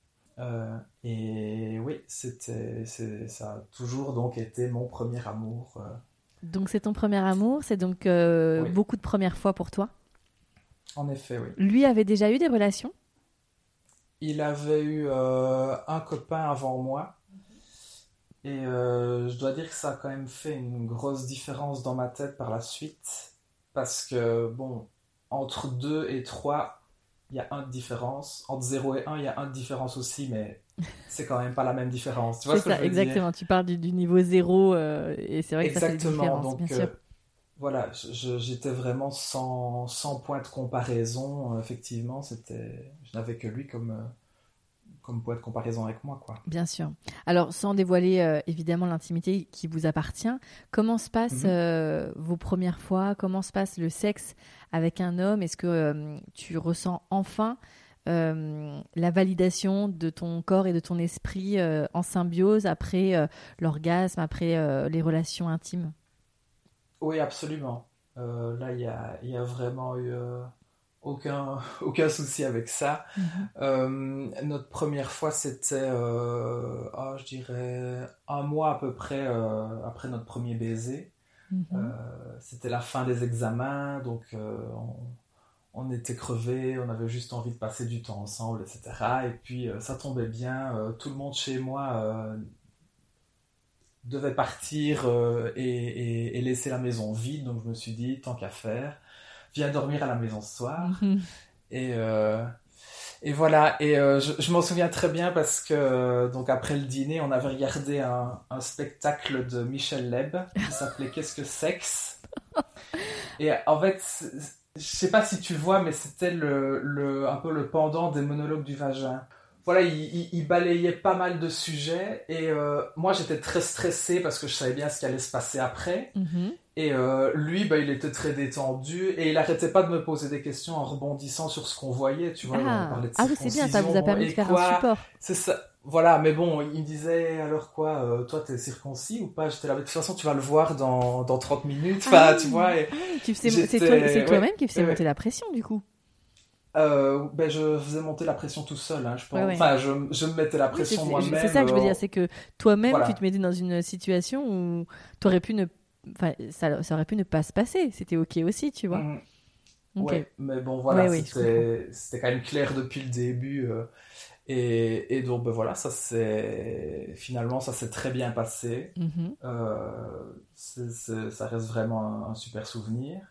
Et oui, c'était, ça a toujours donc été mon premier amour. Donc, c'est ton premier amour, c'est donc beaucoup de premières fois pour toi? En effet, oui. Lui avait déjà eu des relations? Il avait eu un copain avant moi et euh, je dois dire que ça a quand même fait une grosse différence dans ma tête par la suite. Parce que, bon, entre 2 et 3, il y a un de différence. Entre 0 et 1, il y a un de différence aussi, mais c'est quand même pas la même différence. Tu vois ce que ça, je veux exactement. Tu parles du, niveau 0 euh, et c'est vrai que ça fait Donc, bien sûr. Euh, voilà, j'étais vraiment sans, sans, point de comparaison. effectivement, c'était, je n'avais que lui comme comme point de comparaison avec moi. Quoi. Bien sûr. Alors, sans dévoiler euh, évidemment l'intimité qui vous appartient, comment se passent mhm. euh, vos premières fois? Comment se passe le sexe avec un homme? Est-ce que euh, tu ressens enfin la validation de ton corps et de ton esprit en symbiose après l'orgasme, après les relations intimes? Oui, absolument. là, il y a, y a, vraiment eu aucun, aucun souci avec ça. Mhm. Euh, notre première fois, c'était, euh, oh, je dirais, un mois à peu près euh, après notre premier baiser. Mhm. c'était la fin des examens, donc on, on, était crevés, on avait juste envie de passer du temps ensemble, etc. Et puis ça tombait bien, tout le monde chez moi devait partir et, et, laisser la maison vide, donc je me suis dit, tant qu'à faire viens dormir à la maison ce soir. Mhm. Et, euh, et voilà, et euh, je, m'en souviens très bien parce que donc après le dîner, on avait regardé un, un spectacle de Michel Leb qui s'appelait Qu'est-ce que sexe? Et en fait, je sais pas si tu vois, mais c'était le, le, un peu le pendant des monologues du vagin voilà, il, balayait pas mal de sujets et euh, moi j'étais très stressé parce que je savais bien ce qui allait se passer après. Mhm. Et euh, lui, bah, il était très détendu et il arrêtait pas de me poser des questions en rebondissant sur ce qu'on voyait, tu vois. Ah, ah oui, c'est bien, ça vous a permis de faire un support. C'est ça. Voilà, mais bon, il me disait alors quoi, euh, toi t'es circoncis ou pas? J'étais là, de toute façon tu vas le voir dans, dans 30 minutes, enfin tu vois. Et ah c'est toi-même qui faisais monter la pression du coup. Euh, ben je faisais monter la pression tout seul, hein, je pense. Enfin, je, je, me mettais la pression moi-même. C'est ça que je veux dire, c'est que toi-même, tu te mettais dans une situation où aurais pu ne, enfin, ça, ça, aurait pu ne pas se passer. C'était ok aussi, tu vois. Mmh. Ouais, mais bon, voilà, c'était quand même clair depuis le début. Euh, et, et, donc, ben voilà, ça c'est finalement, ça s'est très bien passé. Mmh euh, ça reste vraiment un super souvenir.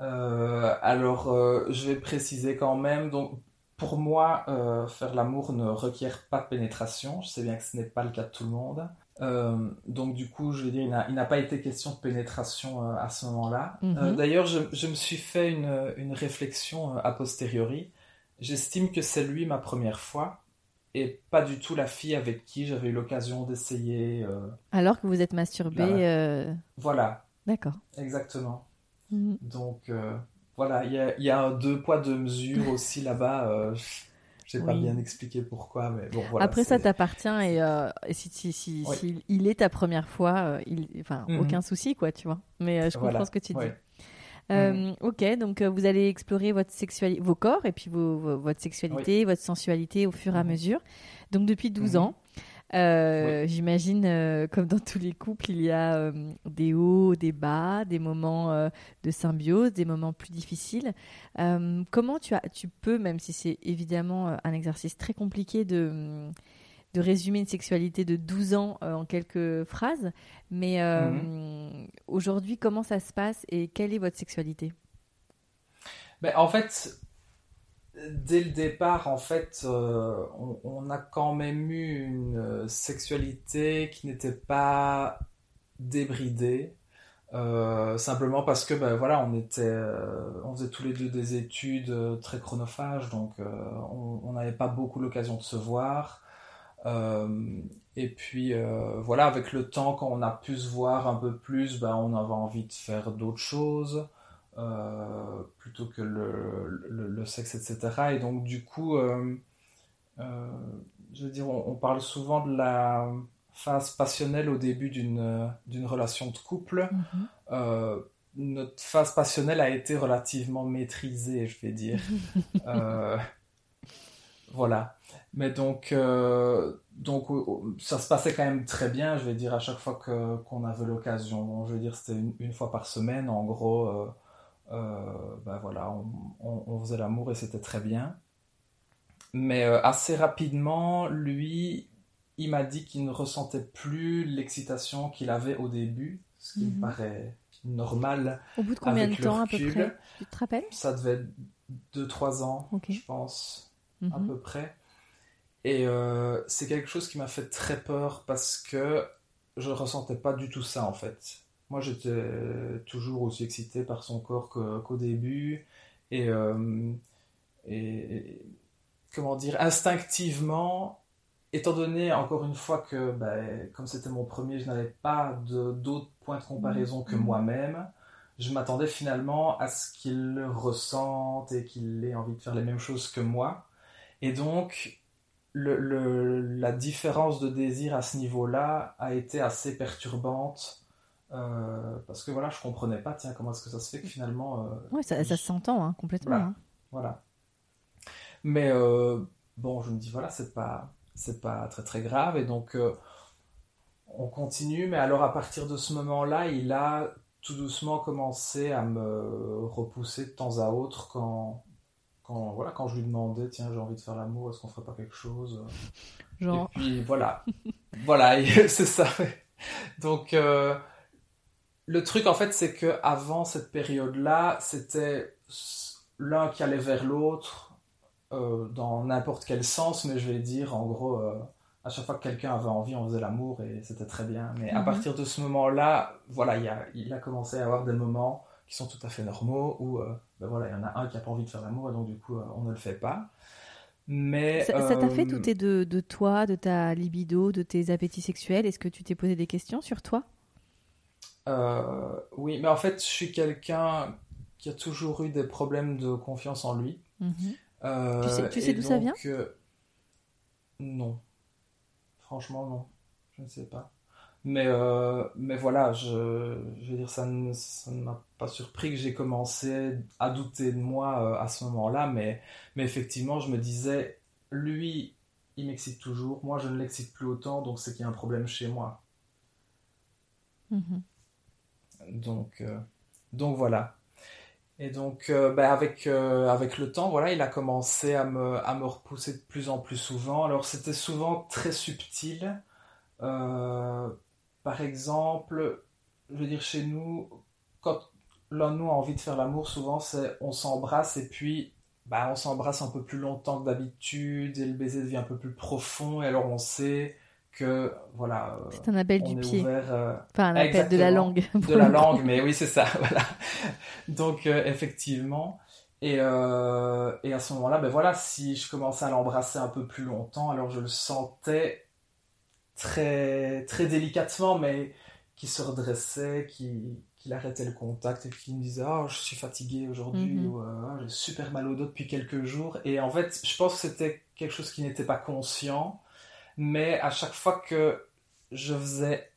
Euh, alors, euh, je vais préciser quand même, donc pour moi, euh, faire l'amour ne requiert pas de pénétration. Je sais bien que ce n'est pas le cas de tout le monde. Donc du coup, je vais dire, il n'a pas été question de pénétration à ce moment-là. Mhm. D'ailleurs, je, je, me suis fait une, une réflexion a posteriori. J'estime que c'est lui ma première fois et pas du tout la fille avec qui j'avais eu l'occasion d'essayer. Alors que vous êtes masturbé. Voilà. D'accord. Exactement. Mhm. Donc euh, voilà, il y a, y a, un deux poids deux mesures aussi là-bas. Euh, J'ai pas bien expliqué pourquoi, mais bon, voilà. Après, ça t'appartient et, euh, si, si, si, il est ta première fois, il, enfin, mhm. aucun souci, quoi, tu vois. Mais je comprends ce que tu dis. Mhm. Ok, donc vous allez explorer votre sexualité, vos corps et puis vos, votre sexualité, votre sensualité au fur et à mhm. mesure. Donc depuis 12 ans, euh, j'imagine, euh, comme dans tous les couples, il y a euh, des hauts, des bas, des moments de symbiose, des moments plus difficiles. comment tu, as, tu peux, même si c'est évidemment un exercice très compliqué de, de résumer une sexualité de 12 ans en quelques phrases, mais mhm. aujourd'hui, comment ça se passe et quelle est votre sexualité? Ben, En fait, dès le départ, en fait, euh, on, a quand même eu une euh, sexualité qui n'était pas débridée. Euh, simplement parce que ben voilà on était on faisait tous les deux des études très chronophages donc on n'avait pas beaucoup l'occasion de se voir et puis voilà avec le temps quand on a pu se voir un peu plus ben, on avait envie de faire d'autres choses euh, plutôt que le, le, sexe, etc. Et donc, du coup, euh, euh, je veux dire, on, parle souvent de la phase passionnelle au début d'une relation de couple. Mhm. notre phase passionnelle a été relativement maîtrisée, je vais dire. voilà. Mais donc, donc ça se passait quand même très bien, je vais dire, à chaque fois qu'on avait l'occasion. je veux dire, c'était une, une, fois par semaine, en gros ben voilà, on, faisait l'amour et c'était très bien. Mais euh, assez rapidement, lui, il m'a dit qu'il ne ressentait plus l'excitation qu'il avait au début, ce qui me mhm. paraît normal. Au bout de combien de temps à peu près? Tu te rappelles? Ça devait être 2-3 ans, je pense, à mhm. peu près. Et euh, c'est quelque chose qui m'a fait très peur parce que je ne ressentais pas du tout ça en fait. Moi, j'étais toujours aussi excité par son corps qu'au début. Euh, et, comment dire, instinctivement, étant donné, encore une fois, que ben, comme c'était mon premier, je n'avais pas d'autres points de comparaison que mm-hmm. moi-même, je m'attendais finalement à ce qu'il ressente et qu'il ait envie de faire les mêmes choses que moi. Et donc, la différence de désir à ce niveau-là a été assez perturbante euh, parce que voilà, je comprenais pas, tiens, comment est-ce que ça se fait que finalement. Euh, oui, ça, ça s'entend hein, complètement. Voilà. Hein. Mais euh, bon, je me dis, voilà, c'est pas, c'est pas très très grave. Et donc, on continue. Mais alors, à partir de ce moment-là, il a tout doucement commencé à me repousser de temps à autre quand. Quand, voilà, quand je lui demandais, tiens, j'ai envie de faire l'amour, est-ce qu'on ferait pas quelque chose? Genre. Et puis voilà. voilà, c'est ça. Donc, le truc, en fait, c'est que avant cette période-là, c'était l'un qui allait vers l'autre euh, dans n'importe quel sens, mais je vais dire, en gros, euh, à chaque fois que quelqu'un avait envie, on faisait l'amour et c'était très bien. Mais à mhm. partir de ce moment-là, voilà, il a, il a commencé à avoir des moments qui sont tout à fait normaux où, euh, ben voilà, il y en a un qui n'a pas envie de faire l'amour et donc du coup, on ne le fait pas. Mais, ça t'a fait douter de, de toi, de ta libido, de tes appétits sexuels? Est-ce que tu t'es posé des questions sur toi? Euh, oui, mais en fait, je suis quelqu'un qui a toujours eu des problèmes de confiance en lui. Mhm. Euh, tu sais, d'où ça vient? euh, Non. Franchement, non. Je ne sais pas. Mais, mais voilà, je, je veux dire, ça ne, m'a pas surpris que j'ai commencé à douter de moi à ce moment-là, mais, mais effectivement, je me disais, lui, il m'excite toujours, moi, je ne l'excite plus autant, donc c'est qu'il y a un problème chez moi. Mhm. Donc, euh, donc voilà. Et donc, euh, ben, avec, euh, avec le temps, voilà, il a commencé à me, à me repousser de plus en plus souvent. Alors, c'était souvent très subtil. par exemple, je veux dire, chez nous, quand l'un de nous a envie de faire l'amour, souvent, c'est on s'embrasse et puis bah, on s'embrasse un peu plus longtemps que d'habitude et le baiser devient un peu plus profond. Et alors, on sait que voilà. Euh, c'est un appel du pied. Euh, enfin, un appel de la langue. De la langue, mais oui, c'est ça. Voilà. Donc euh, effectivement. Et, et à ce moment-là, ben voilà, si je commençais à l'embrasser un peu plus longtemps, alors je le sentais très très délicatement, mais qui se redressait, qui, qu'il arrêtait le contact et qu'il me disait oh, je suis fatigué aujourd'hui ou Ah, j'ai super mal au dos depuis quelques jours et en fait je pense que c'était quelque chose qui n'était pas conscient mais à chaque fois que je faisais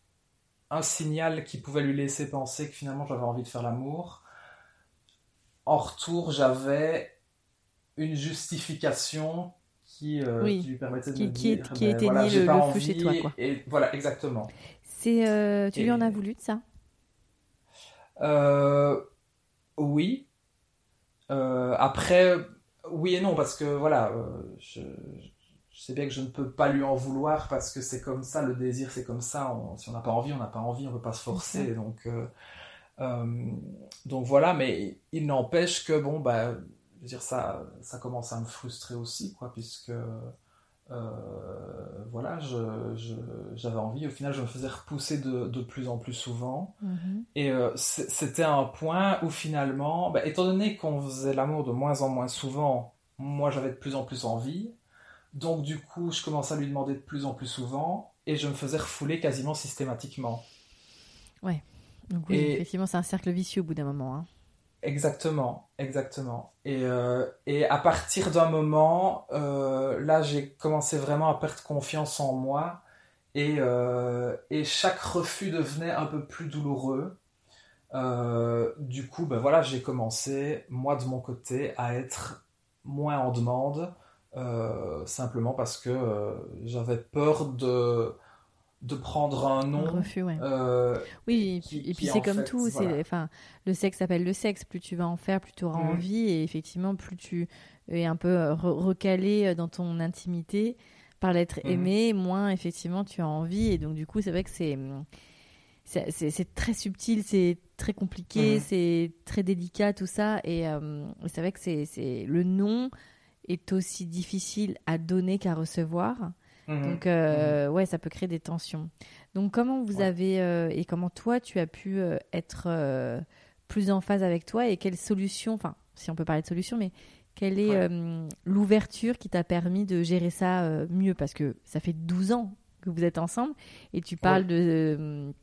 un signal qui pouvait lui laisser penser que finalement j'avais envie de faire l'amour en retour j'avais une justification qui, euh, Oui. qui lui permettait de Qui- me qui dire qui ben éteignait voilà, j'ai le- pas le feu envie chez toi, quoi. et voilà exactement C'est, euh, tu lui en as voulu de ça? Euh, oui. Après, oui et non, parce que voilà, je, je sais bien que je ne peux pas lui en vouloir parce que c'est comme ça, le désir c'est comme ça. On- si on n'a pas envie, on n'a pas envie, on ne peut pas se forcer. Donc, euh, euh, donc voilà, mais il n'empêche que bon, bah, je veux dire, ça, ça commence à me frustrer aussi, quoi, puisque euh, voilà, je- je- j'avais envie. Au final, je me faisais repousser de, de plus en plus souvent. Mhm. Et c'était un point où finalement, bah, étant donné qu'on faisait l'amour de moins en moins souvent, moi j'avais de plus en plus envie. Donc du coup, je commençais à lui demander de plus en plus souvent et je me faisais refouler quasiment systématiquement. Donc oui, Et- effectivement, c'est un cercle vicieux au bout d'un moment. hein. Exactement, exactement. Et, euh, et à partir d'un moment, euh, là, j'ai commencé vraiment à perdre confiance en moi et, euh, et chaque refus devenait un peu plus douloureux. Du coup, ben voilà, j'ai commencé, moi de mon côté, à être moins en demande, euh, simplement parce que euh, j'avais peur de, de prendre un Un non. refus, ouais. euh, Oui, et qui- puis, et puis qui, c'est comme fait, tout, voilà. enfin, le sexe s'appelle le sexe, plus tu vas en faire, plus tu auras Mhm. envie, et effectivement, plus tu es un peu re- recalé dans ton intimité par l'être Mhm. aimé, moins effectivement tu as envie, et donc du coup, c'est vrai que c'est, c'est, très subtil, c'est très compliqué, Mhm. c'est très délicat tout ça, et euh, c'est vrai que c'est, c'est le non est aussi difficile à donner qu'à recevoir. mhm, Donc, euh, ouais, ça peut créer des tensions. Donc, comment vous Ouais. avez euh, et comment toi, tu as pu euh, être euh, plus en phase avec toi et quelle solution, enfin, si on peut parler de solution, mais quelle est Ouais. l'ouverture qui t'a permis de gérer ça mieux? Parce que ça fait 12 ans que vous êtes ensemble et tu parles Ouais. de,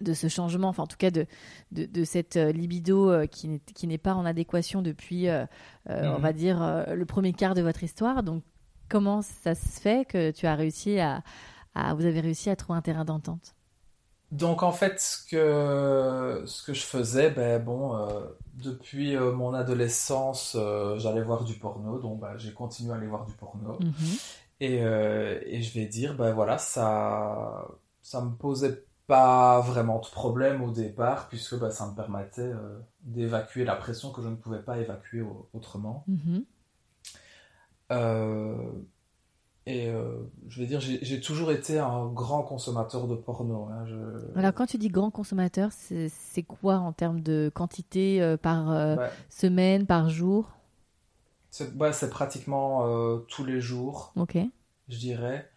de ce changement, enfin, en tout cas, de, de, de cette euh, libido euh, qui n'est pas en adéquation depuis, euh, on Mhm. va dire, le premier quart de votre histoire. Donc, comment ça se fait que tu as réussi à, à- vous avez réussi à trouver un terrain d'entente? Donc en fait, ce que, ce que je faisais, ben bon, euh, depuis euh, mon adolescence, euh, j'allais voir du porno, donc bah, j'ai continué à aller voir du porno. Mhm. Et, et je vais dire, ben voilà, ça, ça me posait pas vraiment de problème au départ, puisque ben, ça me permettait euh, d'évacuer la pression que je ne pouvais pas évacuer au- autrement. Mhm. Euh, et euh, je vais dire, j'ai toujours été un grand consommateur de porno. hein, je- Alors, quand tu dis grand consommateur, c'est quoi en termes de quantité euh, par euh, Ouais. semaine, par jour? C'est ouais, pratiquement tous les jours, Ok. je dirais.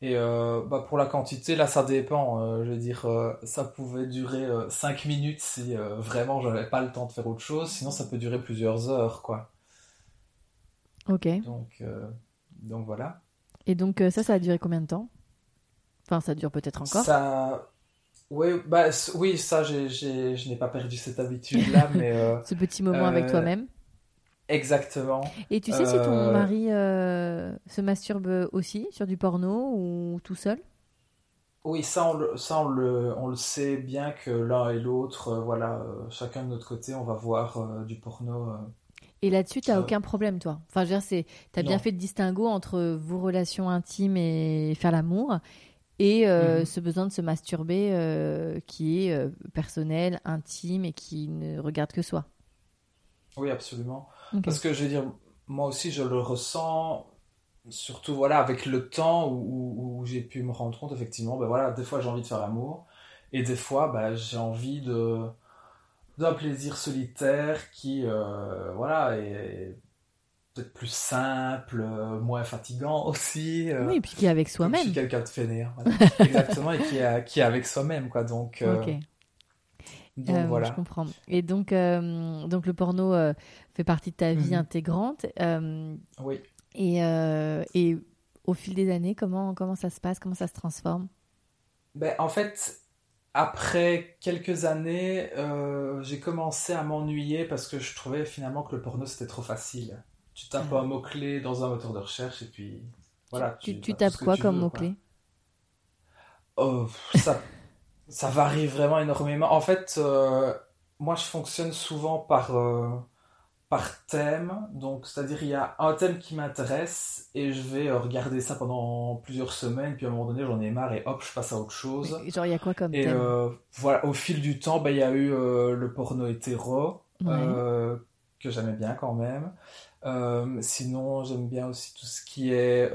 Et euh, bah, pour la quantité, là, ça dépend. euh, je veux dire, euh, ça pouvait durer 5 minutes si vraiment j'avais pas le temps de faire autre chose. Sinon, ça peut durer plusieurs heures, quoi. Ok. Donc, donc voilà. Et donc, ça, ça a duré combien de temps? Enfin, ça dure peut-être encore? Ça... Oui, bah, oui, ça, j'ai- je n'ai pas perdu cette habitude-là, mais Ce petit moment avec toi-même? Exactement. Et tu sais si ton euh, mari euh, se masturbe aussi sur du porno ou tout seul? Oui, ça, on le, ça on, le, on le sait bien que l'un et l'autre, euh, voilà, euh, chacun de notre côté, on va voir euh, du porno. Et là-dessus, tu n'as Euh, aucun problème, toi? Enfin, je veux dire, t'as bien fait le distinguo entre vos relations intimes et faire l'amour et Mhm. ce besoin de se masturber qui est personnel, intime et qui ne regarde que soi. Oui, absolument. Parce que je veux dire, moi aussi, je le ressens, surtout voilà, avec le temps où, où- où j'ai pu me rendre compte, effectivement, ben voilà, des fois j'ai envie de faire l'amour, et des fois ben, j'ai envie de d'un plaisir solitaire qui, euh, voilà, est peut-être plus simple, moins fatigant aussi. euh, Oui, et puis qui est avec soi-même. quelqu'un de fainéant, voilà. Exactement, et qui est, qui est avec soi-même, quoi. Donc, euh, Ok. donc Euh, voilà. Je comprends. Et donc, euh, donc le porno euh, fait partie de ta vie Mhm. intégrante. euh, Oui. et, euh, et au fil des années, comment, comment ça se passe? Comment ça se transforme? Ben, en fait, après quelques années, euh, j'ai commencé à m'ennuyer parce que je trouvais finalement que le porno c'était trop facile. Tu tapes Ah. un mot-clé dans un moteur de recherche et puis voilà. Tu, tu tapes quoi tu comme mot-clé? Oh, ça, ça varie vraiment énormément. En fait, moi je fonctionne souvent par, par thème. Donc, c'est-à-dire, il y a un thème qui m'intéresse et je vais euh, regarder ça pendant plusieurs semaines. Puis à un moment donné, j'en ai marre et hop, je passe à autre chose. Genre, il y a quoi comme Et thème? euh, voilà, au fil du temps, ben, il y a eu euh, le porno hétéro, Ouais. euh, que j'aimais bien quand même. Sinon, j'aime bien aussi tout ce qui est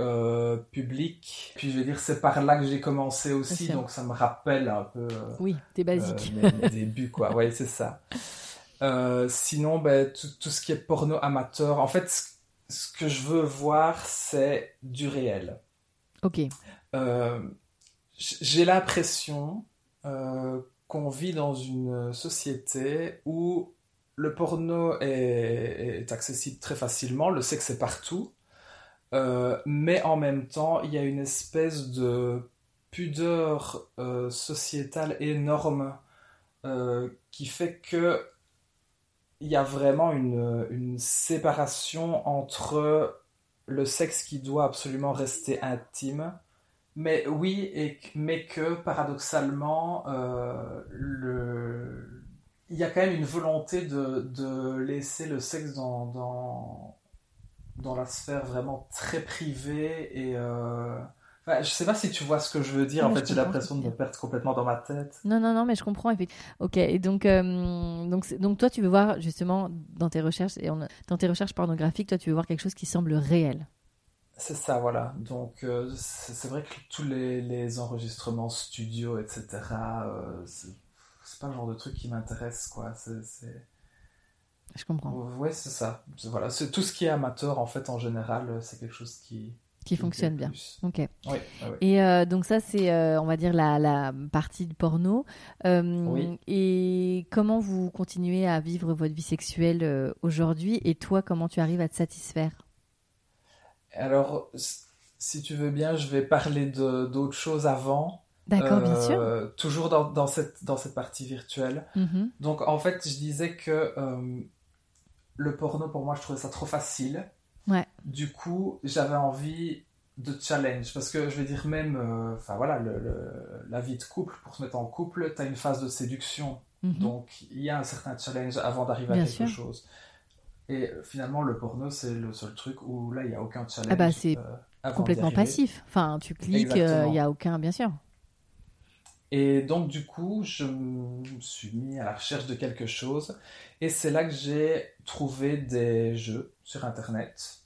public. Puis je vais dire, c'est par là que j'ai commencé aussi, donc ça me rappelle un peu Oui, t'es basique. mes, mes débuts, quoi. Ouais, c'est ça. Euh, sinon, ben, tout, tout ce qui est porno amateur, en fait, ce, ce que je veux voir, c'est du réel. ok. Euh, j'ai l'impression euh, qu'on vit dans une société où le porno est, est accessible très facilement, le sexe est partout, mais en même temps, il y a une espèce de pudeur sociétale énorme qui fait que il y a vraiment une, séparation entre le sexe qui doit absolument rester intime mais oui, mais que paradoxalement, euh, il y a quand même une volonté de, de laisser le sexe dans, dans, dans la sphère vraiment très privée. Et euh... enfin, je sais pas si tu vois ce que je veux dire. Ouais, en fait, j'ai l'impression de me perdre complètement dans ma tête. Non, non, non, mais je comprends. Ok, et donc, euh, donc, donc toi, tu veux voir justement dans tes recherches, et on- dans tes recherches pornographiques, toi, tu veux voir quelque chose qui semble réel. C'est ça, voilà. Donc, euh, c'est vrai que tous les, les enregistrements studio, etc., euh, c'est pas le genre de truc qui m'intéresse, quoi. C'est... Je comprends. Ouais, c'est ça. Voilà, c'est tout ce qui est amateur en fait en général, c'est quelque chose qui Qui fonctionne bien. Ok. Oui, oui. Et euh, donc ça, c'est, euh, on va dire, la, la partie de porno. Euh, Oui. Et comment vous continuez à vivre votre vie sexuelle aujourd'hui? Et toi, comment tu arrives à te satisfaire? Alors, si tu veux bien, je vais parler de d'autres choses avant. D'accord, bien sûr. Toujours dans, dans cette dans cette partie virtuelle. Mhm. Donc en fait, je disais que le porno pour moi, je trouvais ça trop facile. Ouais. Du coup, j'avais envie de challenge parce que je vais dire même, euh, enfin voilà, le, le- la vie de couple pour se mettre en couple, tu as une phase de séduction. Mhm. Donc, il y a un certain challenge avant d'arriver à Bien quelque sûr. chose. Et euh, finalement, le porno, c'est le seul truc où là, il n'y a aucun challenge. Ah bah, c'est euh, Complètement passif. Enfin, tu cliques, il Exactement. n'y a aucun, bien sûr. Et donc, du coup, je me suis mis à la recherche de quelque chose. Et c'est là que j'ai trouvé des jeux sur Internet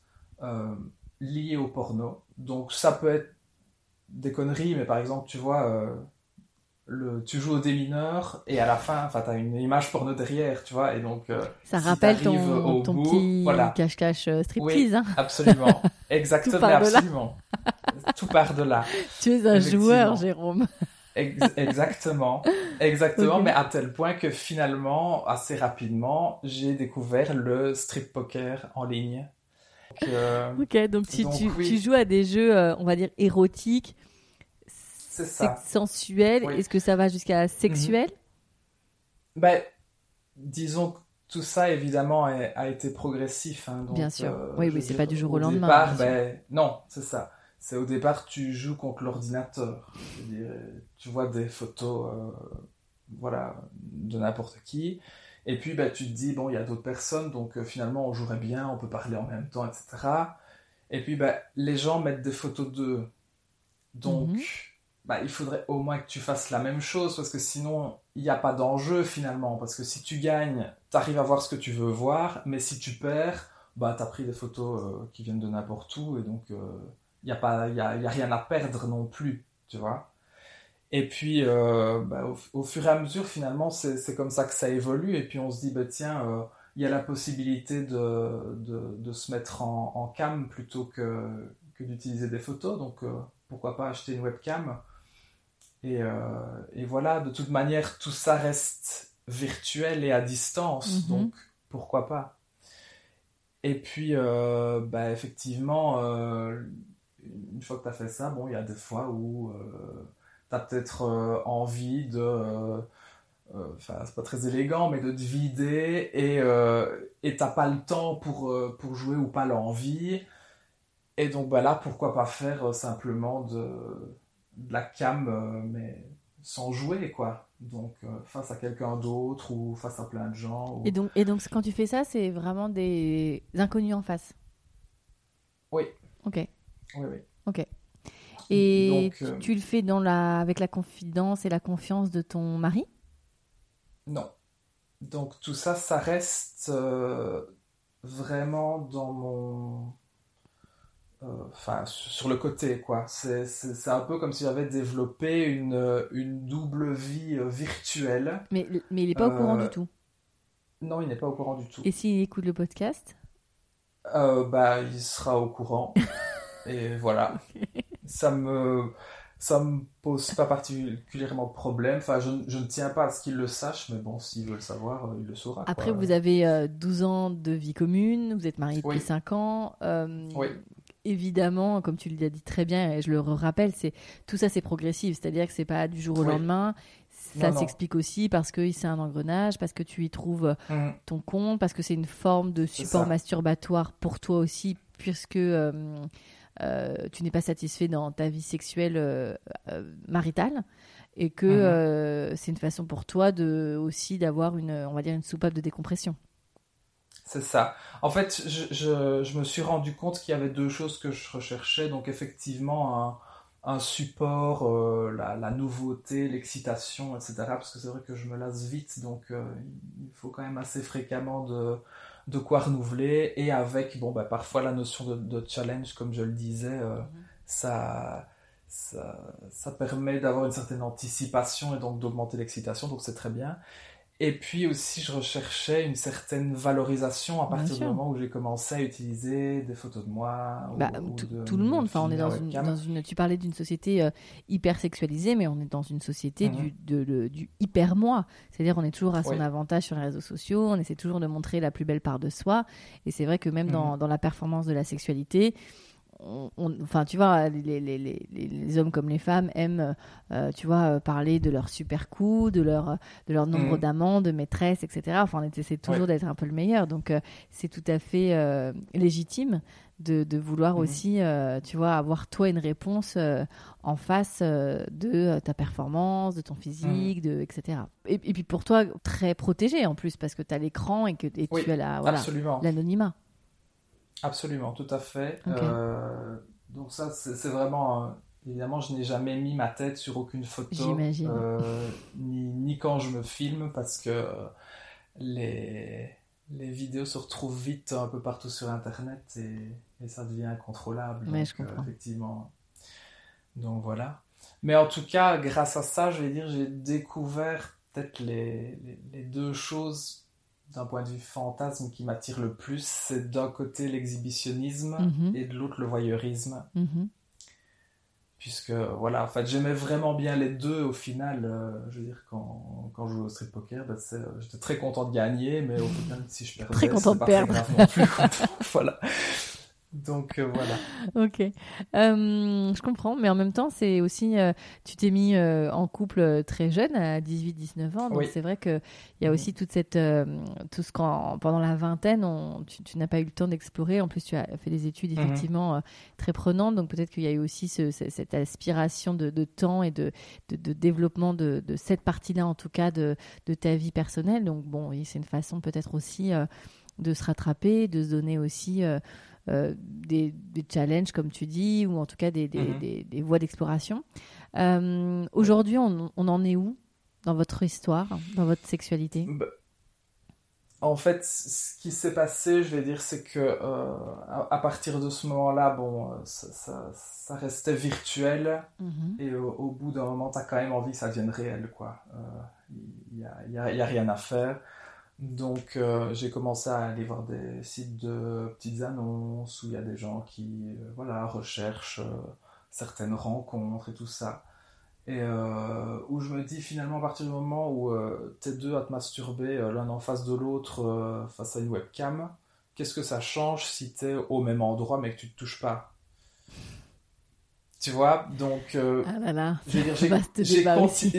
euh, liés au porno. Donc, ça peut être des conneries, mais par exemple, tu vois, euh, le, tu joues au démineur et à la fin, enfin, tu as une image porno derrière, tu vois. Et donc, euh, Ça Si rappelle ton, au ton bout, petit voilà. cache-cache euh, Oui. striptease. hein. absolument. Exactement, absolument. Tout part de là. Tu es un joueur, Jérôme. Ex- exactement, exactement, mais à tel point que finalement, assez rapidement, j'ai découvert le strip poker en ligne. Donc, euh, Ok, donc, tu, Donc, tu, oui. tu joues à des jeux, euh, on va dire, érotiques, C'est ça. sensuels. Oui. Est-ce que ça va jusqu'à sexuel? Ben, disons que tout ça, évidemment, a été progressif. hein, donc, Bien sûr. euh, Oui, oui, c'est dire, pas du jour au lendemain, Départ, ben, non, c'est ça. C'est au départ, tu joues contre l'ordinateur. Tu vois des photos, euh, voilà, de n'importe qui. Et puis, ben, tu te dis, bon, il y a d'autres personnes, donc euh, finalement, on jouerait bien, on peut parler en même temps, etc. Et puis, ben, les gens mettent des photos d'eux. Donc, Mhm. bah, il faudrait au moins que tu fasses la même chose, parce que sinon, il n'y a pas d'enjeu finalement. Parce que si tu gagnes, tu arrives à voir ce que tu veux voir, mais si tu perds, bah, tu as pris des photos euh, qui viennent de n'importe où, et donc n'y a, pas- y a, y a rien à perdre non plus, tu vois. Et puis, euh, bah, au, au fur et à mesure, finalement, c'est comme ça que ça évolue, et puis on se dit, bah, tiens, euh, il y a la possibilité de, de, de se mettre en, en cam plutôt que, que d'utiliser des photos, donc euh, pourquoi pas acheter une webcam et, euh, et voilà, de toute manière, tout ça reste virtuel et à distance, Mhm. donc pourquoi pas. Et puis, euh, bah, effectivement, euh, une fois que tu as fait ça, bon, il y a des fois où as peut-être envie de enfin c'est pas très élégant, mais de te vider et et t'as pas le temps pour pour jouer ou pas l'envie. Et donc bah là pourquoi pas faire simplement de, de la cam mais sans jouer quoi. Donc face à quelqu'un d'autre ou face à plein de gens. Et donc et donc quand tu fais ça c'est vraiment des inconnus en face? Oui. Oui oui. Ok. Et tu, le fais dans la, avec la confidence et la confiance de ton mari? Non. Donc tout ça, ça reste euh, vraiment dans mon... Euh, enfin, sur le côté, quoi. C'est un peu comme si j'avais développé une, une, double vie euh, virtuelle. Mais, mais il n'est pas au courant du tout? Non, il n'est pas au courant du tout. Et s'il écoute le podcast? Bah, Il sera au courant. Et voilà. Ça me ça me pose pas particulièrement de problème. Enfin, je, je, ne tiens pas à ce qu'il le sache, mais bon, s'il veut le savoir, euh, il le saura. Après, vous avez 12 euh, ans de vie commune, vous êtes marié depuis 5 ans. Euh, oui. Évidemment, comme tu l'as dit très bien, et je le rappelle, c'est tout ça c'est progressif, c'est-à-dire que c'est pas du jour au lendemain. Ça s'explique aussi parce que c'est un engrenage, parce que tu y trouves mmh. ton compte, parce que c'est une forme de support masturbatoire pour toi aussi, puisque euh, tu n'es pas satisfait dans ta vie sexuelle euh, euh, maritale et que mhm. c'est une façon pour toi de aussi d'avoir une on va dire une soupape de décompression. C'est ça. En fait, je, je, me suis rendu compte qu'il y avait deux choses que je recherchais. Donc effectivement, un, un support, la, la, nouveauté, l'excitation, etc. Parce que c'est vrai que je me lasse vite, donc il faut quand même assez fréquemment de, de quoi renouveler et avec bon bah parfois la notion de, challenge comme je le disais euh, mhm. ça, ça, permet d'avoir une certaine anticipation et donc d'augmenter l'excitation donc c'est très bien et puis aussi, je recherchais une certaine valorisation à partir du moment où j'ai commencé à utiliser des photos de moi. Bah, tout le monde. Enfin, on est dans une, dans une, Tu parlais d'une société euh, hyper sexualisée, mais on est dans une société du, mhm. de, du hyper moi. C'est-à-dire, on est toujours à son avantage sur les réseaux sociaux. On essaie toujours de montrer la plus belle part de soi. Et c'est vrai que même dans, mhm. dans la performance de la sexualité, enfin, tu vois, les, les, les, les, hommes comme les femmes aiment, euh, tu vois, euh, parler de leur super coup, de leur, de leur nombre mhm. d'amants, de maîtresses, etc. Enfin, on essaie toujours d'être un peu le meilleur. Donc, euh, c'est tout à fait légitime de, de vouloir mhm. aussi, tu vois, avoir toi une réponse en face de ta performance, de ton physique, mhm. de, etc. Et, puis pour toi, très protégé en plus, parce que tu as l'écran et que et tu as l'anonymat. Absolument, tout à fait. Euh, donc ça, c'est vraiment... évidemment, je n'ai jamais mis ma tête sur aucune photo, euh, ni, ni, quand je me filme, parce que euh, les, les vidéos se retrouvent vite un peu partout sur Internet et, et ça devient incontrôlable. Mais je comprends. effectivement. Donc voilà. Mais en tout cas, grâce à ça, je vais dire, j'ai découvert peut-être les, les, les, deux choses d'un point de vue fantasme qui m'attire le plus, c'est d'un côté l'exhibitionnisme mhm. et de l'autre le voyeurisme. Mhm. Puisque, voilà, en fait, j'aimais vraiment bien les deux au final. Euh, je veux dire, quand, quand je jouais au street poker, bah, j'étais très content de gagner, mais au final, si je perdais, très content de perdre. voilà. Donc euh, voilà. ok. Euh, je comprends, mais en même temps, c'est aussi. Euh, tu t'es mis en couple très jeune, à 18-19 ans. Donc c'est vrai qu'il y a mhm. aussi toute cette. tout ce qu'en. Pendant la vingtaine, on, tu, n'as pas eu le temps d'explorer. En plus, tu as fait des études mhm. effectivement très prenantes. Donc peut-être qu'il y a eu aussi cette aspiration de, temps et de, de, développement de, cette partie-là, en tout cas, de, ta vie personnelle. Donc bon, c'est une façon peut-être aussi de se rattraper, de se donner aussi. Euh, des, challenges, comme tu dis, ou en tout cas des, des, mhm. voies d'exploration. Euh, aujourd'hui, on, en est où dans votre histoire, dans votre sexualité? Bah, En fait, ce qui s'est passé, je vais dire, c'est que euh, à, partir de ce moment-là, bon, ça, ça, restait virtuel, mhm. et au, bout d'un moment, tu as quand même envie que ça devienne réel, quoi. Il n'y a, y a, y a rien à faire. Donc euh, j'ai commencé à aller voir des sites de petites annonces où il y a des gens qui euh, voilà, recherchent euh, certaines rencontres et tout ça. Et où je me dis finalement à partir du moment où t'es deux à te masturber l'un en face de l'autre face à une webcam, qu'est-ce que ça change si t'es au même endroit mais que tu te touches pas? Tu vois, donc euh, Ah là là,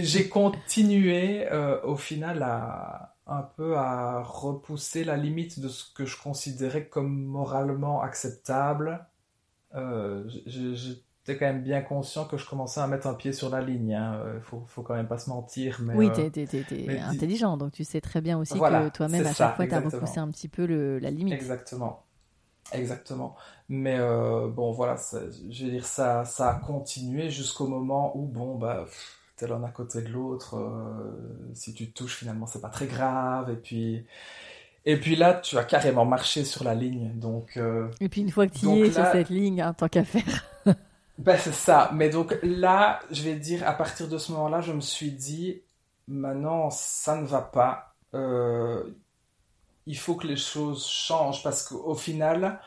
j'ai- continué euh, au final à un peu à repousser la limite de ce que je considérais comme moralement acceptable. Euh, J'étais quand même bien conscient que je commençais à mettre un pied sur la ligne. hein. Euh, Faut, faut quand même pas se mentir. Mais, Oui, euh, t'es, t'es- t'es- mais intelligent, donc tu sais très bien aussi Voilà, que toi-même, à chaque ça, fois, tu as exactement. repoussé un petit peu le, la limite. Exactement. Exactement. Mais euh, bon, voilà, ça- je veux dire, ça, ça a continué jusqu'au moment où, bon, bah, pff, t'es l'un à côté de l'autre. euh, si tu te touches, finalement, c'est pas très grave. Et puis, et puis là, tu as carrément marché sur la ligne. Donc, euh, Et puis une fois que tu y es sur cette ligne, hein, tant qu'à faire. ben, c'est ça. Mais donc là, je vais dire, à partir de ce moment-là, je me suis dit, maintenant, ça ne va pas. Euh, il faut que les choses changent parce qu'au final,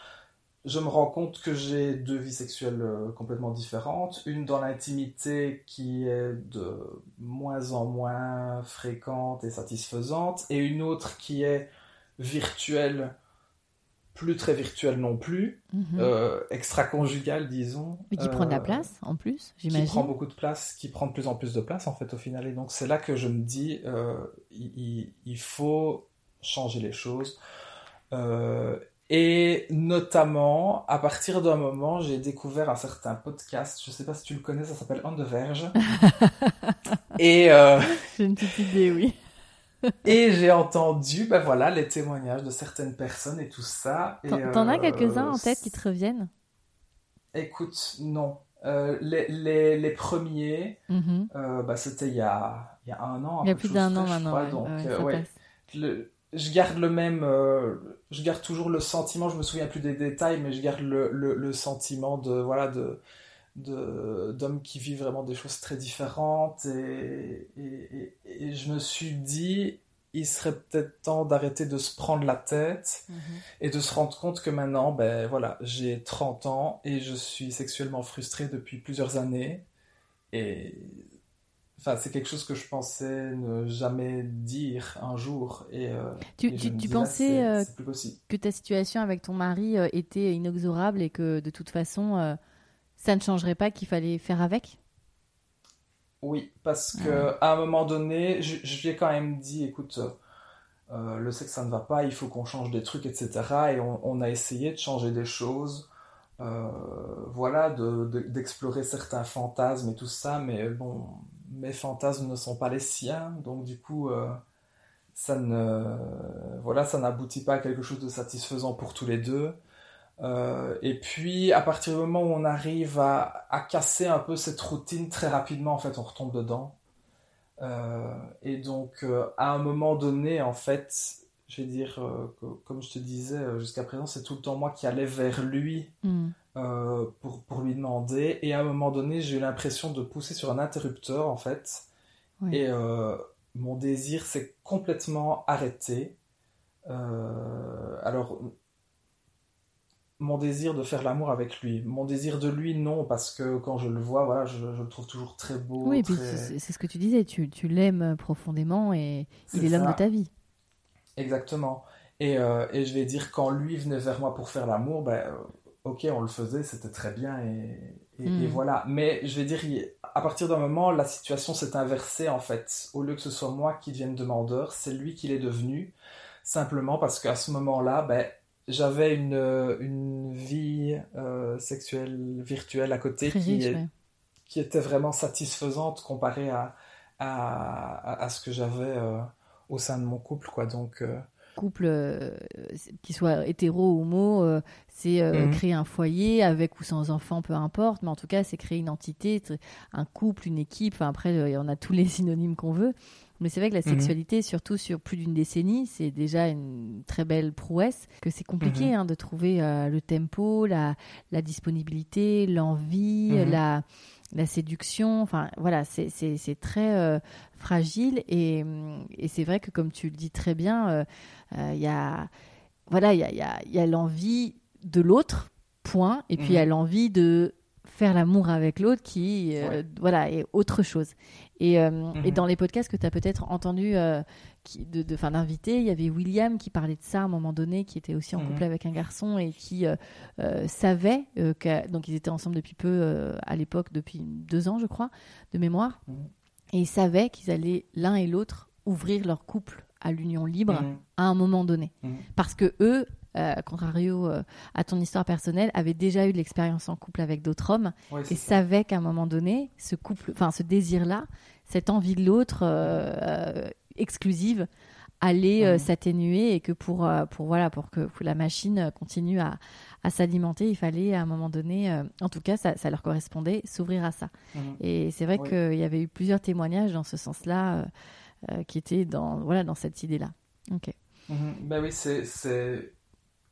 je me rends compte que j'ai deux vies sexuelles euh, complètement différentes. Une dans l'intimité qui est de moins en moins fréquente et satisfaisante, et une autre qui est virtuelle, plus très virtuelle non plus, euh, extra-conjugale, disons. Mais qui prend de la Euh, place, en plus, qui j'imagine. prend beaucoup de place, qui prend de plus en plus de place en fait au final. Et donc c'est là que je me dis, euh, il, il- il faut changer les choses. Euh, et notamment, à partir d'un moment, j'ai découvert un certain podcast, je sais pas si tu le connais, ça s'appelle On the Verge. et euh, J'ai une petite idée, oui. et j'ai entendu, ben voilà, les témoignages de certaines personnes et tout ça. T'en, as euh, quelques-uns en tête qui te reviennent? Écoute, non. Euh, les, les, les premiers, Mhm. Euh, bah, c'était il y a, il y a un an. Il y a plus d'un an maintenant. ouais, donc, ouais, ça ouais. passe. Le- je garde le même. euh, je garde toujours le sentiment, je me souviens plus des détails, mais je garde le, le, le sentiment de. Voilà, de d'hommes qui vivent vraiment des choses très différentes et, et, et- et je me suis dit il serait peut-être temps d'arrêter de se prendre la tête Mhm. et de se rendre compte que maintenant ben voilà j'ai 30 ans et je suis sexuellement frustré depuis plusieurs années et enfin c'est quelque chose que je pensais ne jamais dire un jour et, euh, Tu, et pensais euh, que ta situation avec ton mari euh, était inexorable et que de toute façon, ça ne changerait pas, qu'il fallait faire avec? Oui, parce que Ouais. à un moment donné, je, je lui ai quand même dit, écoute, euh, le sexe ça ne va pas, il faut qu'on change des trucs, etc. Et on, on a essayé de changer des choses, euh, voilà, de, de- d'explorer certains fantasmes et tout ça, mais bon, mes fantasmes ne sont pas les siens, donc du coup, euh, ça ne, voilà, ça n'aboutit pas à quelque chose de satisfaisant pour tous les deux. Euh, et puis, à partir du moment où on arrive à, à casser un peu cette routine, très rapidement, en fait, on retombe dedans. Euh, et donc, à un moment donné, en fait, je vais dire, comme je te disais, jusqu'à présent, c'est tout le temps moi qui allais vers lui Mhm. Euh, pour, pour lui demander. Et à un moment donné, j'ai eu l'impression de pousser sur un interrupteur, en fait. Et euh, mon désir s'est complètement arrêté. Euh, alors, mon désir de faire l'amour avec lui. Mon désir de lui, non, parce que quand je le vois, voilà, je, je le trouve toujours très beau. Oui, et puis très- c'est ce que tu disais, tu, tu l'aimes profondément et il est l'homme de ta vie. Exactement. Et, euh, et je vais dire, quand lui venait vers moi pour faire l'amour, ben, ok, on le faisait, c'était très bien, et, et, Mm. et voilà. Mais je vais dire, à partir d'un moment, la situation s'est inversée, en fait. Au lieu que ce soit moi qui devienne demandeur, c'est lui qui l'est devenu, simplement parce qu'à ce moment-là, ben, j'avais une, une vie euh, sexuelle virtuelle à côté qui, riche, est- ouais. qui était vraiment satisfaisante comparée à, à, à- à ce que j'avais euh, au sein de mon couple, quoi. Donc, euh, couple, euh, qu'il soit hétéro ou homo, euh, c'est euh, Mhm. créer un foyer avec ou sans enfant, peu importe, mais en tout cas, c'est créer une entité, un couple, une équipe. Enfin, après, on a tous les synonymes qu'on veut. Mais c'est vrai que la Mhm. sexualité, surtout sur plus d'une décennie, c'est déjà une très belle prouesse. Que c'est compliqué Mhm. hein, de trouver euh, le tempo, la, la disponibilité, l'envie, Mhm. la, la séduction. Enfin, voilà, c'est très euh, fragile. Et, et c'est vrai que, comme tu le dis très bien, euh, il y a, voilà, il y a, y a- il y a l'envie de l'autre, point. Et puis il y a Mhm. l'envie de faire l'amour avec l'autre qui euh, voilà est autre chose et, euh, et Mhm. dans les podcasts que tu as peut-être entendu euh, qui, de, de, fin, d'invités il y avait William qui parlait de ça à un moment donné qui était aussi en Mhm. couple avec un garçon et qui euh, euh, savait euh, que donc ils étaient ensemble depuis peu euh, à l'époque depuis deux ans je crois de mémoire et ils savaient qu'ils allaient l'un et l'autre ouvrir leur couple à l'union libre Mhm. à un moment donné Mhm. parce que eux euh, contrario euh, à ton histoire personnelle avaient déjà eu de l'expérience en couple avec d'autres hommes Ouais, et ça. savaient qu'à un moment donné ce couple enfin ce désir là cette envie de l'autre euh, exclusive allait Mhm. s'atténuer et que pour pour voilà pour que pour la machine continue à, à s'alimenter il fallait à un moment donné en tout cas ça, ça leur correspondait s'ouvrir à ça et c'est vrai qu'il y avait eu plusieurs témoignages dans ce sens-là qui étaient dans voilà dans cette idée-là. Ok. Ben oui, c'est,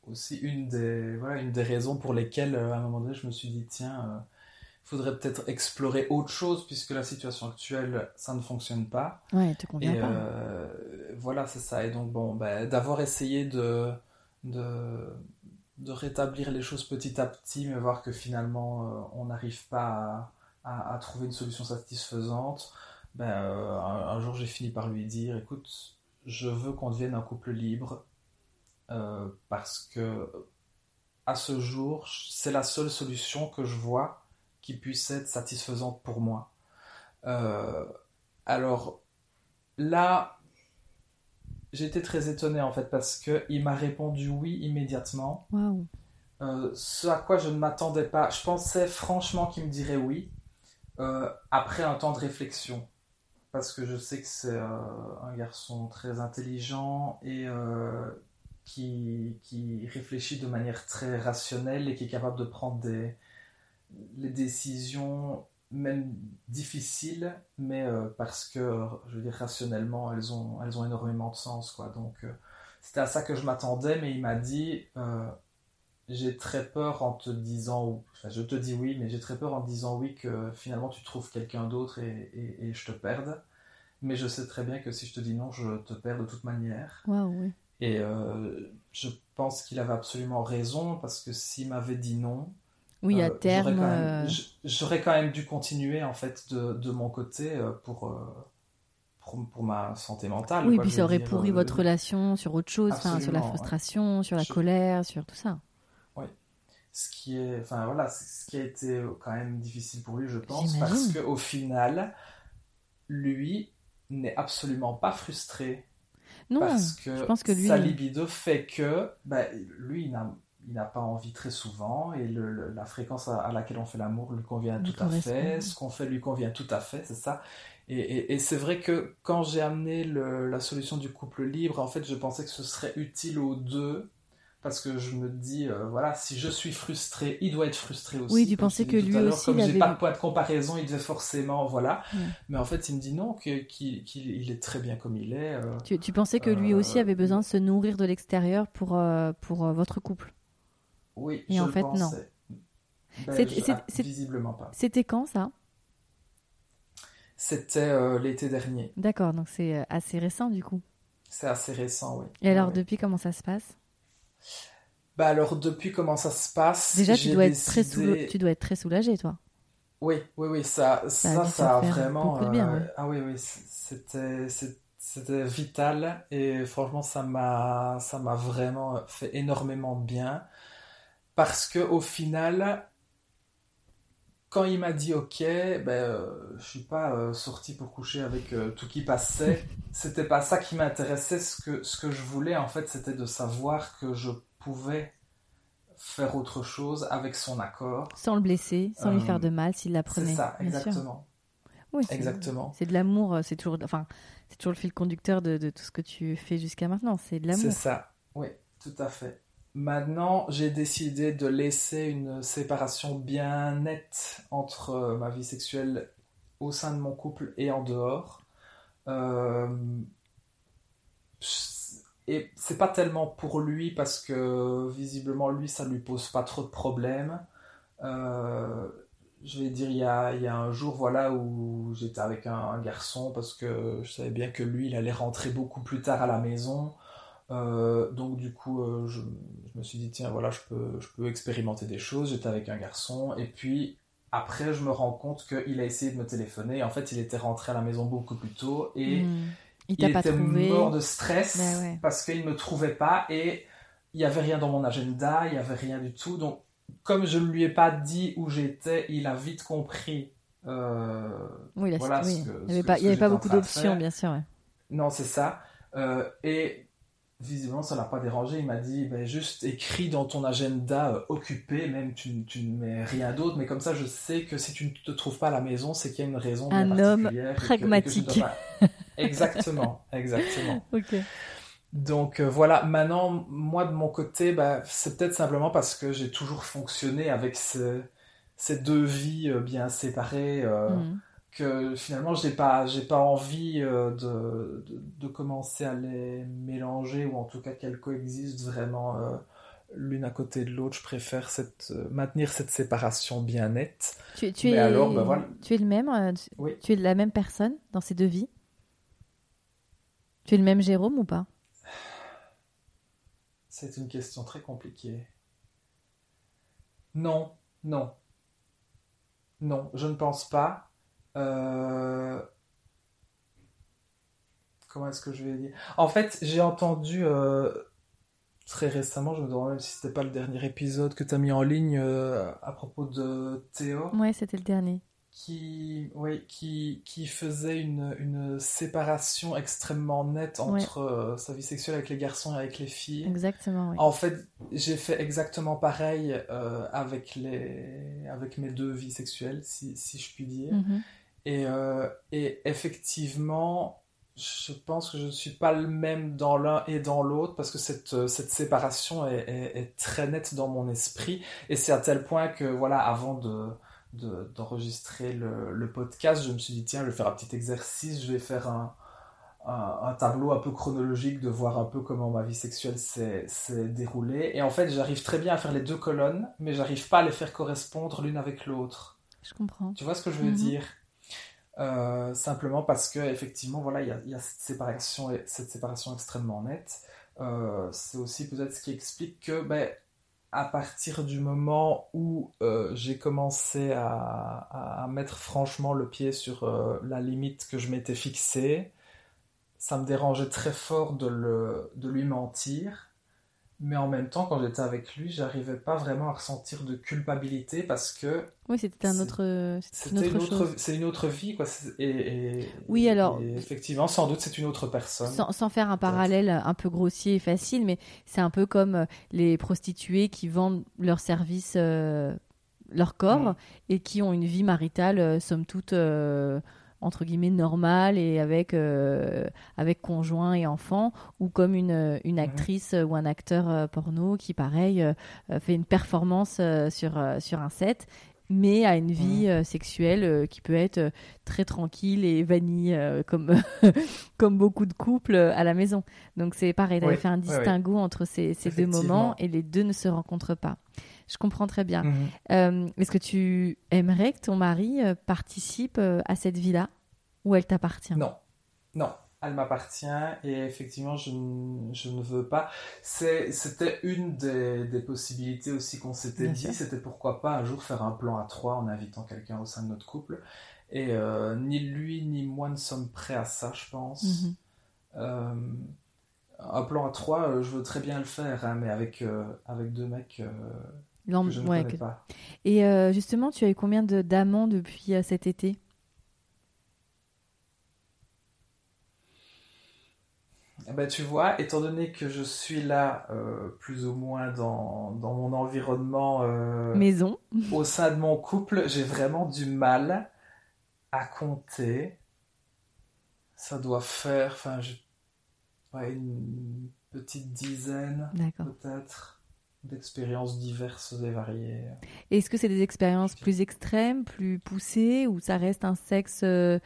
aussi une des, voilà, une des raisons pour lesquelles, euh, à un moment donné, je me suis dit, tiens, euh, il faudrait peut-être explorer autre chose, puisque la situation actuelle, ça ne fonctionne pas. Ouais, te convient Et pas. euh, voilà, c'est ça. Et donc, bon, ben, d'avoir essayé de, de, de rétablir les choses petit à petit, mais voir que finalement, euh, on n'arrive pas à, à- à trouver une solution satisfaisante, ben, euh, un, un jour, j'ai fini par lui dire, écoute, je veux qu'on devienne un couple libre, euh, parce que à ce jour, c'est la seule solution que je vois qui puisse être satisfaisante pour moi. Euh, alors là, été très étonné en fait parce que il m'a répondu oui immédiatement. Euh, ce à quoi je ne m'attendais pas. Je pensais franchement qu'il me dirait oui euh, après un temps de réflexion. Parce que je sais que c'est euh, un garçon très intelligent et euh, qui, qui réfléchit de manière très rationnelle et qui est capable de prendre des, les décisions même difficiles, mais euh, parce que, je veux dire, rationnellement, elles ont, elles ont énormément de sens. Quoi. Donc, c'était à ça que je m'attendais, mais il m'a dit J'ai très peur en te disant, enfin, je te dis oui, mais j'ai très peur en te disant oui que finalement tu trouves quelqu'un d'autre et, et- et je te perde. Mais je sais très bien que si je te dis non, je te perds de toute manière. Oui. Et euh, je pense qu'il avait absolument raison, parce que s'il m'avait dit non, Oui, à euh, j'aurais terme. quand même- euh, J'aurais quand même dû continuer en fait de, de mon côté pour, pour, pour ma santé mentale. Oui, quoi, puis ça aurait dire, pourri euh, votre relation sur autre chose, sur la ouais. frustration, sur la Je- colère, sur tout ça. Ce qui est, enfin voilà, ce qui a été quand même difficile pour lui, je pense, parce qu'au final, lui n'est absolument pas frustré Non, parce que, je pense que lui- sa libido fait que bah, lui, il n'a il n'a pas envie très souvent et le- le- la fréquence à, à laquelle on fait l'amour lui convient Lui tout à fait, ce qu'on fait lui convient tout à fait, c'est ça. Et, et- et c'est vrai que quand j'ai amené le- la solution du couple libre, en fait, je pensais que ce serait utile aux deux. Parce que je me dis, euh, voilà, si je suis frustré, il doit être frustré aussi. Oui, tu pensais que lui aussi, Comme j'ai avait- pas de point de comparaison, il devait forcément, voilà. Ouais. Mais en fait, il me dit non, qu'il qu'il- il est très bien comme il est. euh, Tu, tu pensais que lui Euh, aussi avait besoin de se nourrir de l'extérieur pour, pour votre couple? Oui, Et je en fait, non. pensais. Ben, je- c'est- ah, Visiblement pas. C'était quand ça? C'était l'été dernier. D'accord, donc c'est assez récent du coup. C'est assez récent, oui. Et alors Ouais. depuis, comment ça se passe? Bah alors, depuis comment ça se passe Déjà, tu dois, être très tu dois être très soulagé, toi. Oui, oui, oui, ça, a ça, te ça a vraiment. de bien, euh, ouais. Ah oui, oui, c'était, c'était vital et franchement, ça m'a, ça m'a vraiment fait énormément bien parce que au final, quand il m'a dit OK, ben, euh, je suis pas euh, sorti pour coucher avec euh, tout qui passait. C'était pas ça qui m'intéressait. Ce que, ce que je voulais, en fait, c'était de savoir que je pouvais faire autre chose avec son accord. Sans le blesser, sans lui Euh, faire de mal s'il C'est l'apprenait. ça, bien sûr. exactement. Oui, c'est- Exactement. C'est de l'amour, euh, c'est toujours, enfin, c'est toujours le fil conducteur de, de tout ce que tu fais jusqu'à maintenant. C'est de C'est l'amour. ça, oui, tout à fait. Maintenant, j'ai décidé de laisser une séparation bien nette entre euh, ma vie sexuelle au sein de mon couple et en dehors. Euh, et c'est pas tellement pour lui parce que visiblement lui ça lui pose pas trop de problèmes. Euh, je vais dire il y a, y a un jour voilà où j'étais avec un, un garçon parce que je savais bien que lui il allait rentrer beaucoup plus tard à la maison. Euh, donc du coup, euh, je, je me suis dit, tiens, voilà, je peux, je peux expérimenter des choses. J'étais avec un garçon, et puis après, je me rends compte qu'il a essayé de me téléphoner. En fait, il était rentré à la maison beaucoup plus tôt et Hmm. Il était trouvé. mort de stress Bah ouais. parce qu'il ne me trouvait pas et il n'y avait rien dans mon agenda, il n'y avait rien du tout. Donc, comme je ne lui ai pas dit où j'étais, il a vite compris. euh, Oui, là, Voilà oui. ce que- il n'y avait pas, il avait beaucoup d'options, bien sûr. ouais. Non, c'est ça. Euh, et visiblement, ça l'a pas dérangé. Il m'a dit, ben, juste écris dans ton agenda euh, occupé, même tu, tu ne mets rien d'autre, mais comme ça, je sais que si tu ne te trouves pas à la maison, c'est qu'il y a une raison bien Un homme particulière et que- et que je pragmatique. Exactement, exactement. Ok. Donc euh, voilà, maintenant, moi de mon côté, bah, c'est peut-être simplement parce que j'ai toujours fonctionné avec ce- ces deux vies euh, bien séparées. euh, Hmm. Que finalement j'ai pas j'ai pas envie euh, de, de, de commencer à les mélanger ou en tout cas qu'elles coexistent vraiment euh, l'une à côté de l'autre. Je préfère cette, euh, maintenir cette séparation bien nette. Tu, tu Mais es, alors, bah voilà. tu es le même euh, tu- Oui. Tu es la même personne dans ces deux vies? Tu es le même Jérôme ou pas? C'est une question très compliquée. Non non. Non je ne pense pas Euh, comment est-ce que je vais dire? En fait j'ai entendu euh, très récemment, je me demande même si c'était pas le dernier épisode que tu as mis en ligne euh, à propos de Théo, Ouais, c'était le dernier. qui, oui, qui, qui faisait une, une séparation extrêmement nette entre sa vie sexuelle avec les garçons et avec les filles. Exactement. En fait, j'ai fait exactement pareil avec, les, avec mes deux vies sexuelles, si, si je puis dire. Mhm. Et, euh, et effectivement, je pense que je ne suis pas le même dans l'un et dans l'autre parce que cette, euh, cette séparation est, est- est très nette dans mon esprit. Et c'est à tel point que, voilà, avant de, de- d'enregistrer le, le podcast, je me suis dit, tiens, je vais faire un petit exercice, je vais faire un, un, un tableau un peu chronologique de voir un peu comment ma vie sexuelle s'est, s'est déroulée. Et en fait, j'arrive très bien à faire les deux colonnes, mais j'arrive pas à les faire correspondre l'une avec l'autre. Je comprends. Tu vois ce que je veux Mhm. dire? Euh, Simplement parce que effectivement, voilà, il y a, cette séparation, cette séparation extrêmement nette. Euh, c'est aussi peut-être ce qui explique que, ben, à partir du moment où euh, j'ai commencé à, à- mettre franchement le pied sur la limite que je m'étais fixée, ça me dérangeait très fort de, le, de lui mentir. Mais en même temps, quand j'étais avec lui, j'arrivais pas vraiment à ressentir de culpabilité parce que Oui, c'était un autre, c'était une autre c'est une autre vie, quoi. Et, et- Oui, alors- et effectivement, sans doute, c'est une autre personne. Sans, sans faire un parallèle un peu grossier et facile, mais c'est un peu comme euh, les prostituées qui vendent leurs services, euh, leur corps, Mm. et qui ont une vie maritale, euh, somme toute, euh, entre guillemets, normale et avec, euh, avec conjoint et enfant, ou comme une, une actrice ou un acteur euh, porno qui, pareil, euh, fait une performance sur, sur un set mais a une vie sexuelle qui peut être très tranquille et vanille, comme, comme beaucoup de couples à la maison. Donc c'est pareil, avais Oui, fait un oui, oui. distinguo entre ces, ces deux moments et les deux ne se rencontrent pas. Je comprends très bien. Mhm. Euh, Est-ce que tu aimerais que ton mari euh, participe euh, à cette vie-là ou elle t'appartient? Non, non, elle m'appartient et effectivement, je, ne- je ne veux pas. C'était une des, des possibilités aussi qu'on s'était dit. C'était pourquoi pas un jour faire un plan à trois en invitant quelqu'un au sein de notre couple. Et euh, ni lui ni moi ne sommes prêts à ça, je pense. Mhm. Euh, un plan à trois, je veux très bien le faire, hein, mais avec, euh, avec deux mecs je ouais, que- pas. Et euh, justement, tu as eu combien de- d'amants depuis euh, cet été? Ben, tu vois, étant donné que je suis là euh, plus ou moins dans, dans mon environnement euh, Maison au sein de mon couple, j'ai vraiment du mal à compter. Ça doit faire, enfin, je- ouais, une petite dizaine peut-être d'expériences diverses et variées. Est-ce que c'est des expériences plus extrêmes, plus poussées, ou ça reste un sexe, euh,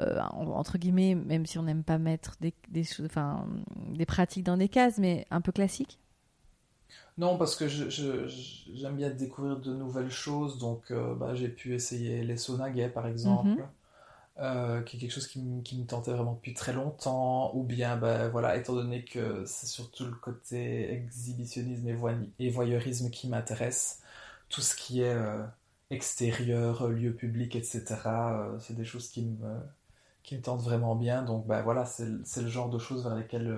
euh, en- entre guillemets, même si on n'aime pas mettre des, des, choses- enfin, des pratiques dans des cases, mais un peu classique Non, parce que je, je- je- j'aime bien découvrir de nouvelles choses, donc euh, bah, j'ai pu essayer les saunas gays par exemple, Mhm. Euh, qui est quelque chose qui, me- qui me tentait vraiment depuis très longtemps, ou bien, bah, voilà, étant donné que c'est surtout le côté exhibitionnisme et, voy- et voyeurisme qui m'intéresse, tout ce qui est euh, extérieur, lieu public, etc. c'est des choses qui me, qui me tentent vraiment bien. Donc bah, voilà, c'est le genre de choses vers lesquelles,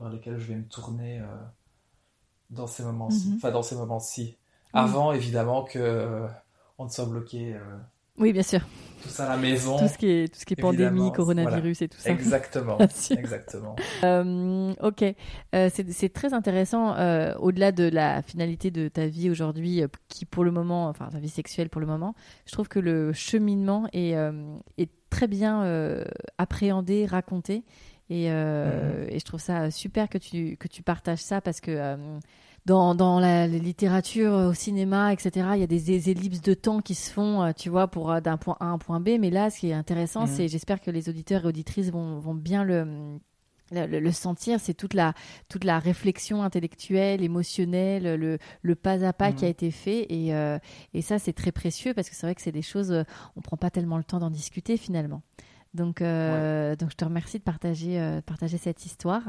vers lesquelles je vais me tourner dans ces moments-ci. Mhm. Enfin, dans ces moments-ci. Avant, évidemment, que on ne soit bloqué oui, bien sûr. Tout ça à la maison. Tout ce qui est, tout ce qui est pandémie, coronavirus et tout ça. Exactement. Exactement. Euh, ok. Euh, c'est très intéressant, euh, au-delà de la finalité de ta vie aujourd'hui, qui pour le moment, enfin ta vie sexuelle pour le moment, je trouve que le cheminement est, est très bien appréhendé, raconté. Et, mm-hmm. et, je trouve ça super que tu, que tu partages ça parce que dans, la, littérature, au cinéma, etc., il y a des, ellipses de temps qui se font, euh, tu vois, pour euh, d'un point A à un point B. Mais là, ce qui est intéressant, mhm. c'est, j'espère que les auditeurs et auditrices vont, vont bien le, le, sentir, c'est toute la, toute la réflexion intellectuelle, émotionnelle, le, le pas à pas qui a mhm. été fait. Et, euh, et ça, c'est très précieux parce que c'est vrai que c'est des choses, on prend pas tellement le temps d'en discuter finalement. Donc, euh, donc je te remercie de partager, euh, partager cette histoire.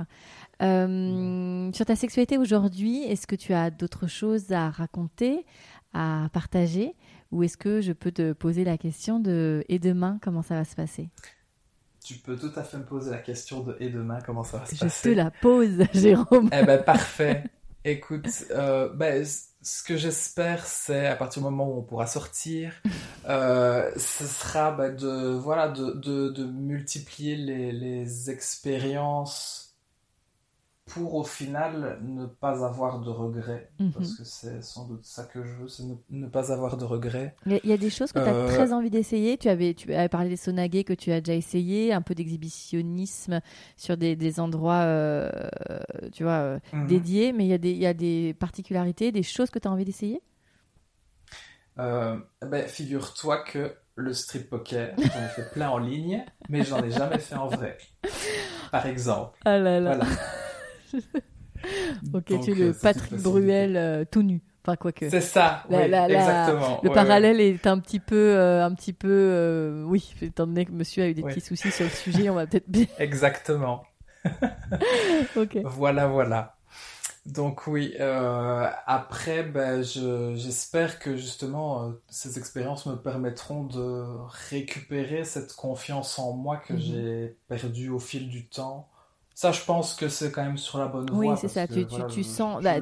Euh, sur ta sexualité aujourd'hui, est-ce que tu as d'autres choses à raconter, à partager? Ou est-ce que je peux te poser la question de et demain, comment ça va se passer? Tu peux tout à fait me poser la question de et demain, comment ça va se passer? Je te la pose, Jérôme. eh ben, parfait. Écoute, ben, ce que j'espère, c'est à partir du moment où on pourra sortir, euh, ce sera bah, de voilà de, de, de multiplier les, les expériences pour au final ne pas avoir de regrets. Mhm. Parce que c'est sans doute ça que je veux, c'est ne, pas avoir de regrets. Il y, a des choses que tu as euh, très envie d'essayer. Tu avais, tu avais parlé des sonaguets que tu as déjà essayé, un peu d'exhibitionnisme sur des, des endroits euh, tu vois, euh, mhm. dédiés, mais il y, a des, y a des particularités, des choses que tu as envie d'essayer? Ben, Figure-toi que le strip poker, j'en ai fait plein en ligne, mais j'en ai jamais fait en vrai. Par exemple. Ah là là. Voilà. ok, tu es le euh, Patrick Bruel euh, tout nu. Enfin, quoi que. C'est ça, oui, exactement. Le parallèle est un petit peu, euh, un petit peu, oui, étant donné que monsieur a eu des petits soucis sur le sujet, on va peut-être bien. Exactement. ok. Voilà, voilà. Donc oui, après, ben, j'espère que justement ces expériences me permettront de récupérer cette confiance en moi que mhm. j'ai perdue au fil du temps ça, je pense que c'est quand même sur la bonne voie. Oui, c'est ça. tu, tu, sens. Bah,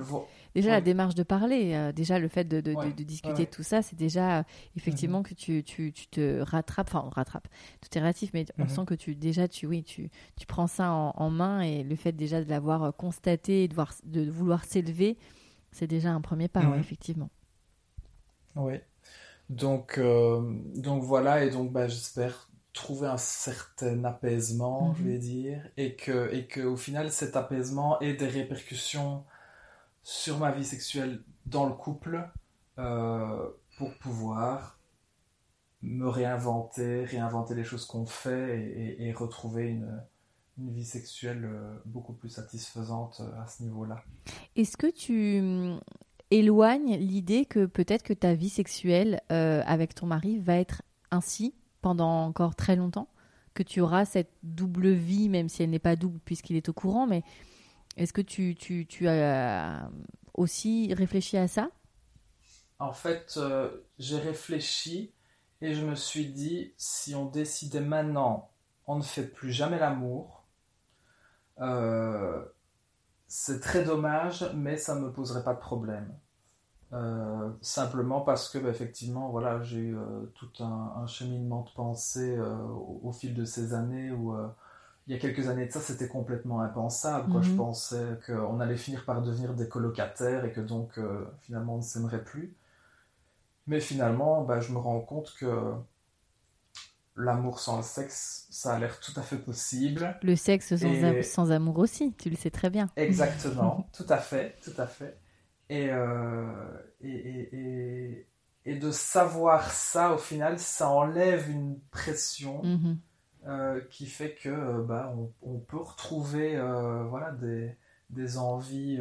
déjà, la démarche de parler, euh, déjà le fait de, de, de, discuter de tout ça, c'est déjà euh, effectivement mhm. que tu, tu, tu, te rattrapes. Enfin, on rattrape. Tout est relatif, mais on mhm. sent que tu déjà, tu, oui, tu, tu prends ça en, main et le fait déjà de l'avoir euh, constaté et de, voir, de vouloir s'élever, c'est déjà un premier pas, mhm. effectivement. Oui. Donc, donc voilà, et donc bah, j'espère trouver un certain apaisement, je mhm. vais dire, et que, et que au final, cet apaisement ait des répercussions sur ma vie sexuelle dans le couple euh, pour pouvoir me réinventer, réinventer les choses qu'on fait et, retrouver une, une, vie sexuelle euh, beaucoup plus satisfaisante euh, à ce niveau-là. Est-ce que tu hum, éloignes l'idée que peut-être que ta vie sexuelle avec ton mari va être ainsi pendant encore très longtemps, que tu auras cette double vie, même si elle n'est pas double puisqu'il est au courant, mais est-ce que tu, tu, as aussi réfléchi à ça? En fait, euh, j'ai réfléchi et je me suis dit, si on décidait maintenant, on ne fait plus jamais l'amour, euh, c'est très dommage, mais ça ne me poserait pas de problème. Euh, simplement parce que bah, effectivement voilà j'ai eu euh, tout un, cheminement de pensée euh, au, fil de ces années où il y a quelques années de ça c'était complètement impensable quoi. je mhm. pensais qu'on allait finir par devenir des colocataires et que donc finalement on ne s'aimerait plus. Mais finalement bah, je me rends compte que l'amour sans le sexe ça a l'air tout à fait possible. Le sexe sans, sans amour aussi tu le sais très bien. Exactement. Tout à fait tout à fait euh, et, et, et, et, de savoir ça, au final, ça enlève une pression mhm. euh, qui fait que euh, bah, on, on, peut retrouver voilà, des, des envies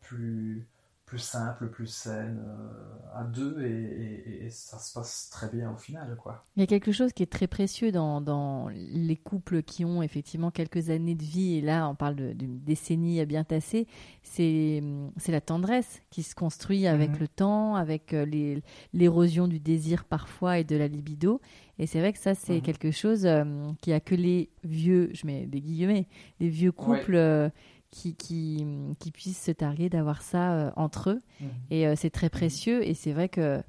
plus, plus simple, plus saine euh, à deux et, et, ça se passe très bien au final. Quoi. Il y a quelque chose qui est très précieux dans, dans les couples qui ont effectivement quelques années de vie, et là on parle d'une décennie à bien tassée, c'est la tendresse qui se construit avec mhm. le temps, avec euh, l'érosion du désir parfois et de la libido. Et c'est vrai que ça, c'est mhm. quelque chose euh, qui a que les vieux, je mets des guillemets, les vieux couples qui, qui, qui puissent se targuer d'avoir ça euh, entre eux. Mhm. Et euh, c'est très précieux. Et c'est vrai que,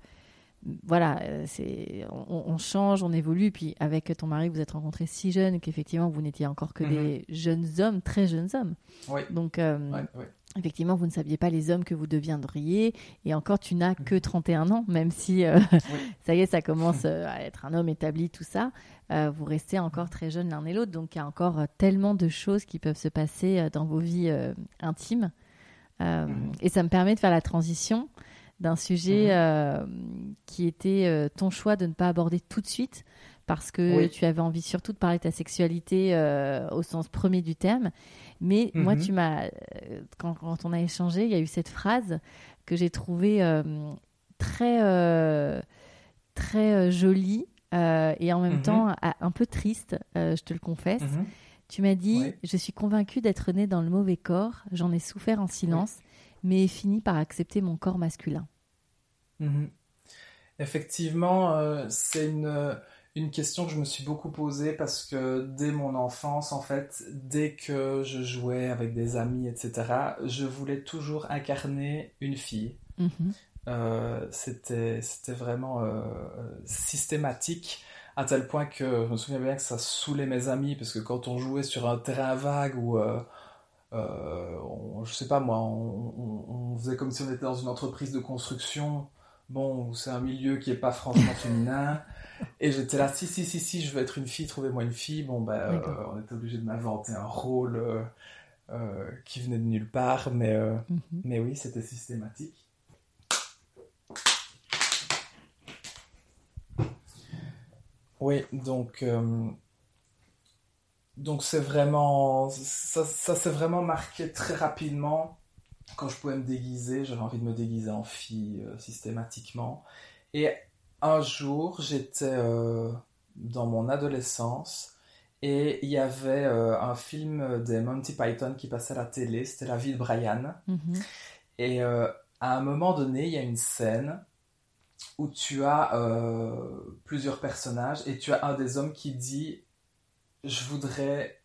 voilà, euh, c'est, on, change, on évolue. Puis avec ton mari, vous êtes rencontrés si jeune qu'effectivement, vous n'étiez encore que des mhm. jeunes hommes, très jeunes hommes. Donc, effectivement, vous ne saviez pas les hommes que vous deviendriez. Et encore, tu n'as que 31 ans, même si ça y est, ça commence à être un homme établi, tout ça. Euh, vous restez encore très jeunes l'un et l'autre. Donc, il y a encore euh, tellement de choses qui peuvent se passer euh, dans vos vies intimes. Mhm. Et ça me permet de faire la transition d'un sujet mhm. qui était ton choix de ne pas aborder tout de suite parce que tu avais envie surtout de parler de ta sexualité au sens premier du terme. Mais moi, mhm. tu m'as, quand, quand, on a échangé, il y a eu cette phrase que j'ai trouvée très, très jolie euh, et en même mhm. temps un peu triste, euh, je te le confesse. Tu m'as dit Je suis convaincue d'être née dans le mauvais corps, j'en ai souffert en silence, mais ai fini par accepter mon corps masculin. Mhm. Effectivement, euh, c'est une, une question que je me suis beaucoup posée parce que dès mon enfance, en fait, dès que je jouais avec des amis, etc., je voulais toujours incarner une fille. Euh, c'était vraiment euh, systématique à tel point que je me souviens bien que ça saoulait mes amis parce que quand on jouait sur un terrain vague ou euh, je sais pas moi, on, faisait comme si on était dans une entreprise de construction. Bon, c'est un milieu qui est pas franchement féminin. Et j'étais là, si, si, si, si, je veux être une fille, trouvez-moi une fille. Bon, ben, on était obligé de m'inventer un rôle qui venait de nulle part, mais, mhm. mais oui, c'était systématique. Oui, donc euh, donc c'est vraiment ça, ça s'est vraiment marqué très rapidement quand je pouvais me déguiser. J'avais envie de me déguiser en fille euh, systématiquement. Et un jour, j'étais euh, dans mon adolescence et il y avait un film des Monty Python qui passait à la télé. C'était La vie de Brian. Mm-hmm. Et à un moment donné, il y a une scène où tu as euh, plusieurs personnages et tu as un des hommes qui dit je voudrais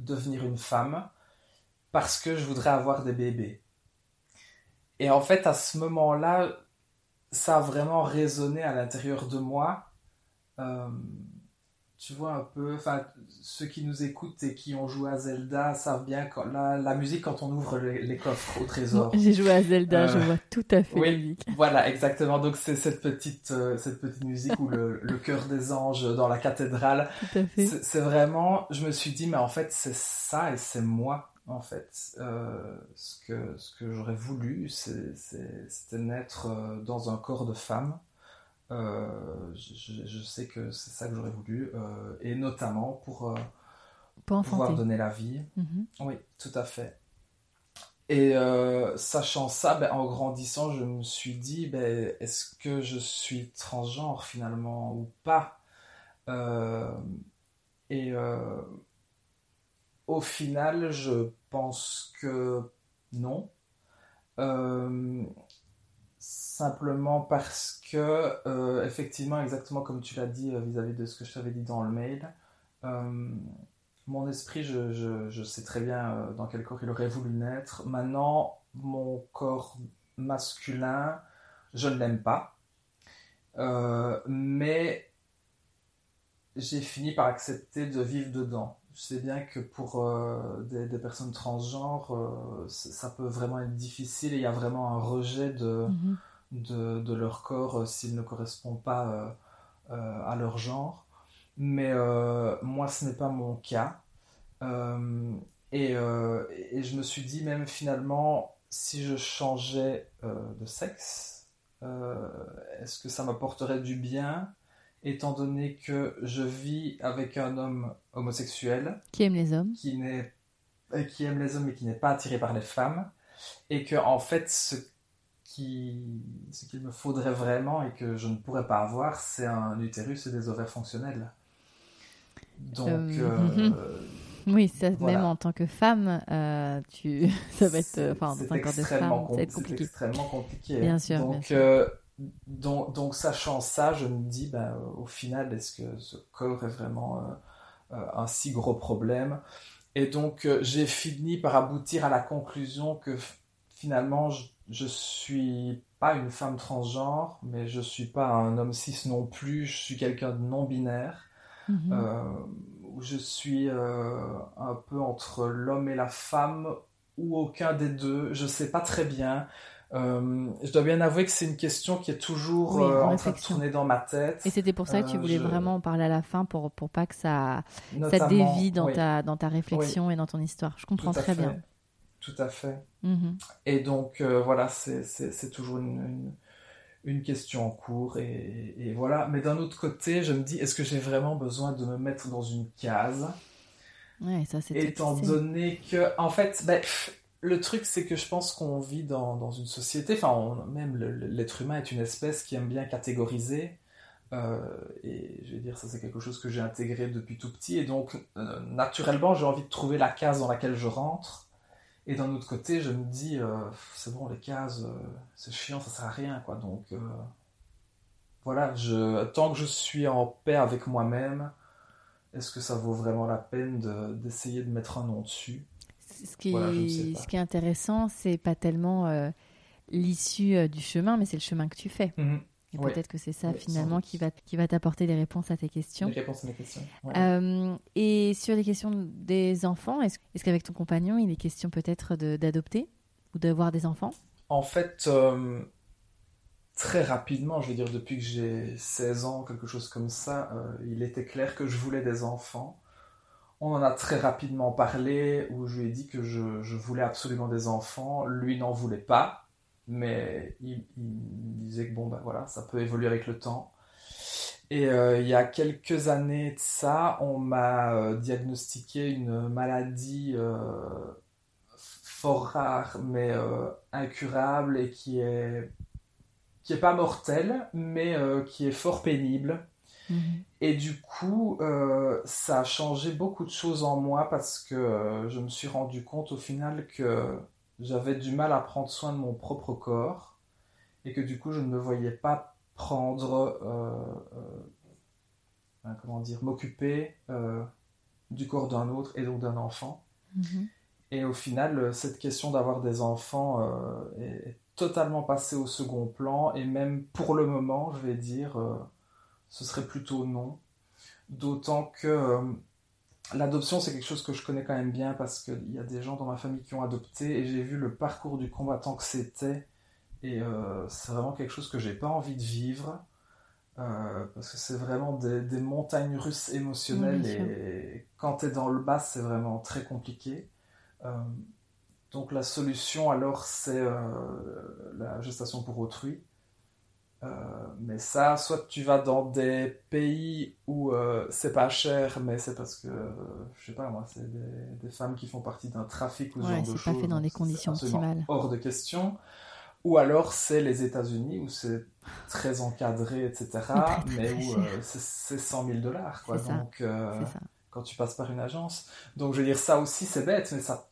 devenir une femme parce que je voudrais avoir des bébés. Et en fait, à ce moment-là, ça a vraiment résonné à l'intérieur de moi. Euh, tu vois un peu, enfin, ceux qui nous écoutent et qui ont joué à Zelda savent bien quand, la, la musique quand on ouvre les, coffres au trésor. J'ai joué à Zelda, je euh, vois tout à fait oui, la musique. Voilà, exactement. Donc c'est cette petite, euh, cette petite musique ou le, le cœur des anges dans la cathédrale. Tout à fait. C'est vraiment, je me suis dit, mais en fait c'est ça et c'est moi. En fait, euh, ce que, ce que j'aurais voulu, c'était naître dans un corps de femme. Euh, je, sais que c'est ça que j'aurais voulu, euh, et notamment pour, euh, pouvoir donner la vie. Mhm. Oui, tout à fait. Et sachant ça, ben, en grandissant, je me suis dit, ben, est-ce que je suis transgenre finalement ou pas? Et au final, je pense que non simplement parce que, euh, effectivement, exactement comme tu l'as dit euh, vis-à-vis de ce que je t'avais dit dans le mail, euh, mon esprit, je, sais très bien dans quel corps il aurait voulu naître. Maintenant, mon corps masculin, je ne l'aime pas. mais j'ai fini par accepter de vivre dedans. Je sais bien que pour des, personnes transgenres, ça peut vraiment être difficile et il y a vraiment un rejet de, mm-hmm de, leur corps euh, s'il ne correspond pas euh, euh, à leur genre. Mais moi, ce n'est pas mon cas. Et, et, je me suis dit même finalement, si je changeais de sexe, est-ce que ça m'apporterait du bien étant donné que je vis avec un homme homosexuel qui aime les hommes, qui, qui aime les hommes et qui n'est pas attiré par les femmes, et que en fait ce qui, ce qu'il me faudrait vraiment et que je ne pourrais pas avoir, c'est un utérus et des ovaires fonctionnels. Donc, Euh, Oui, ça, Voilà. même en tant que femme, euh, tu... ça va être, euh, enfin, c'est dans un corps de extrêmement femme, ça va être compli- c'est compliqué. extrêmement compliqué. Bien sûr, Donc, bien sûr. euh, donc, donc, sachant ça, je me dis, ben, euh, au final, est-ce que ce corps est vraiment euh, euh, un si gros problème? Et donc, euh, j'ai fini par aboutir à la conclusion que finalement, je, je suis pas une femme transgenre, mais je suis pas un homme cis non plus, je suis quelqu'un de non binaire Mhm. euh, je suis euh, un peu entre l'homme et la femme ou aucun des deux, je sais pas très bien. Euh, je dois bien avouer que c'est une question qui est toujours Oui, en en train de tourner dans ma tête. Et c'était pour ça que tu voulais je- vraiment en parler à la fin pour, pour pas que ça, ça dévie dans, oui, ta, dans ta réflexion et dans ton histoire. Je comprends très fait, bien. Tout à fait. Mhm. Et donc, euh, voilà, c'est toujours une, une, une question en cours. Et, et voilà. Mais d'un autre côté, je me dis, est-ce que j'ai vraiment besoin de me mettre dans une case? Ouais, ça c'est Étant donné que, en fait, ben, pff, le truc, c'est que je pense qu'on vit dans, dans une société, enfin, on- même l'être humain est une espèce qui aime bien catégoriser. Euh, et je vais dire, ça c'est quelque chose que j'ai intégré depuis tout petit. Et donc, euh, naturellement, j'ai envie de trouver la case dans laquelle je rentre. Et d'un autre côté, je me dis, euh, c'est bon, les cases, euh, c'est chiant, ça sert à rien, quoi. Donc, euh, voilà, je, tant que je suis en paix avec moi-même, est-ce que ça vaut vraiment la peine de- d'essayer de, mettre un nom dessus? Ce qui, Voilà, pas. ce qui est intéressant, c'est pas tellement l'issue du chemin, mais c'est le chemin que tu fais. Et peut-être que c'est ça finalement qui va, qui va t'apporter les réponses à tes questions. Les réponses à mes questions. Ouais. Euh, et sur les questions des enfants, est-ce qu'avec ton compagnon, il est question peut-être d'adopter ou d'avoir des enfants? En fait, euh, très rapidement, je veux dire, depuis que j'ai 16 ans, quelque chose comme ça, euh, il était clair que je voulais des enfants. On en a très rapidement parlé, où je lui ai dit que je, je voulais absolument des enfants. Lui n'en voulait pas, mais il, il me disait que bon, ben voilà, ça peut évoluer avec le temps. Et euh, il y a quelques années de ça, on m'a euh, diagnostiqué une maladie euh, fort rare, mais incurable et qui est qui est pas mortelle, mais qui est fort pénible. Et du coup, ça a changé beaucoup de choses en moi parce que je me suis rendu compte au final que j'avais du mal à prendre soin de mon propre corps et que du coup, je ne me voyais pas prendre, euh, euh, euh, comment dire, m'occuper euh, du corps d'un autre et donc d'un enfant. Mhm. Et au final, cette question d'avoir des enfants est, est totalement passée au second plan, et même pour le moment, je vais dire, ce serait plutôt non. D'autant que l'adoption, c'est quelque chose que je connais quand même bien, parce qu'il y a des gens dans ma famille qui ont adopté, et j'ai vu le parcours du combattant que c'était, et euh, c'est vraiment quelque chose que j'ai pas envie de vivre. euh, parce que c'est vraiment des, des montagnes russes émotionnelles Oui, et quand tu es dans le bas, c'est vraiment très compliqué. Euh, donc la solution alors c'est la gestation pour autrui. Euh, mais ça, soit tu vas dans des pays où euh, c'est pas cher, mais c'est parce que, euh, je sais pas moi, c'est des, des femmes qui font partie d'un trafic ou ce Ouais, genre de c'est choses. pas fait dans des c'est conditions optimales. Hors de question. Ou alors c'est les États-Unis où c'est très encadré, etc. très, très, mais où euh, c'est c'est 100 000 dollars, quoi. C'est ça, Donc, euh, C'est quand tu passes par une agence. Donc je veux dire, ça aussi c'est bête, mais ça,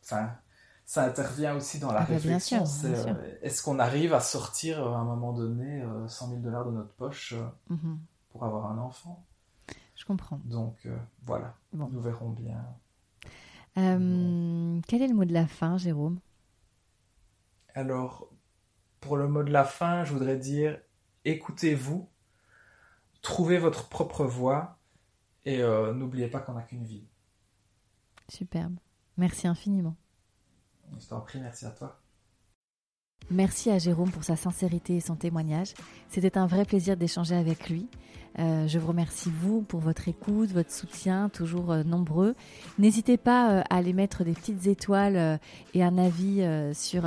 ça intervient aussi dans la Ah bah, réflexion. euh, Est-ce qu'on arrive à sortir euh, à un moment donné euh, 100 000 dollars de notre poche euh, Mhm. pour avoir un enfant? Je comprends. Donc euh, voilà, Bon. nous verrons bien. Euh, quel est le mot de la fin, Jérôme? Alors, pour le mot de la fin, je voudrais dire écoutez-vous, trouvez votre propre voie et euh, n'oubliez pas qu'on n'a qu'une vie. Superbe. Merci infiniment. Je t'en prie, merci à toi. Merci à Jérôme pour sa sincérité et son témoignage. C'était un vrai plaisir d'échanger avec lui. Euh, je vous remercie vous pour votre écoute, votre soutien, toujours euh, nombreux. N'hésitez pas euh, à aller mettre des petites étoiles et un avis sur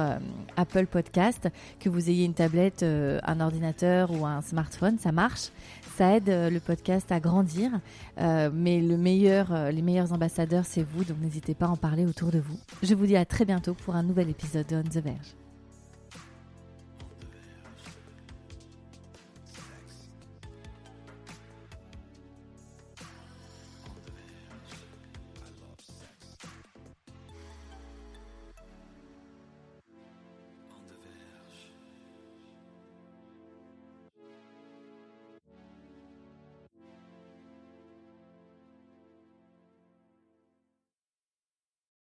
Apple Podcast, que vous ayez une tablette, un ordinateur ou un smartphone, ça marche. Ça aide euh, le podcast à grandir, Euh, mais euh, les meilleurs ambassadeurs, c'est vous, donc n'hésitez pas à en parler autour de vous. Je vous dis à très bientôt pour un nouvel épisode de On the Verge.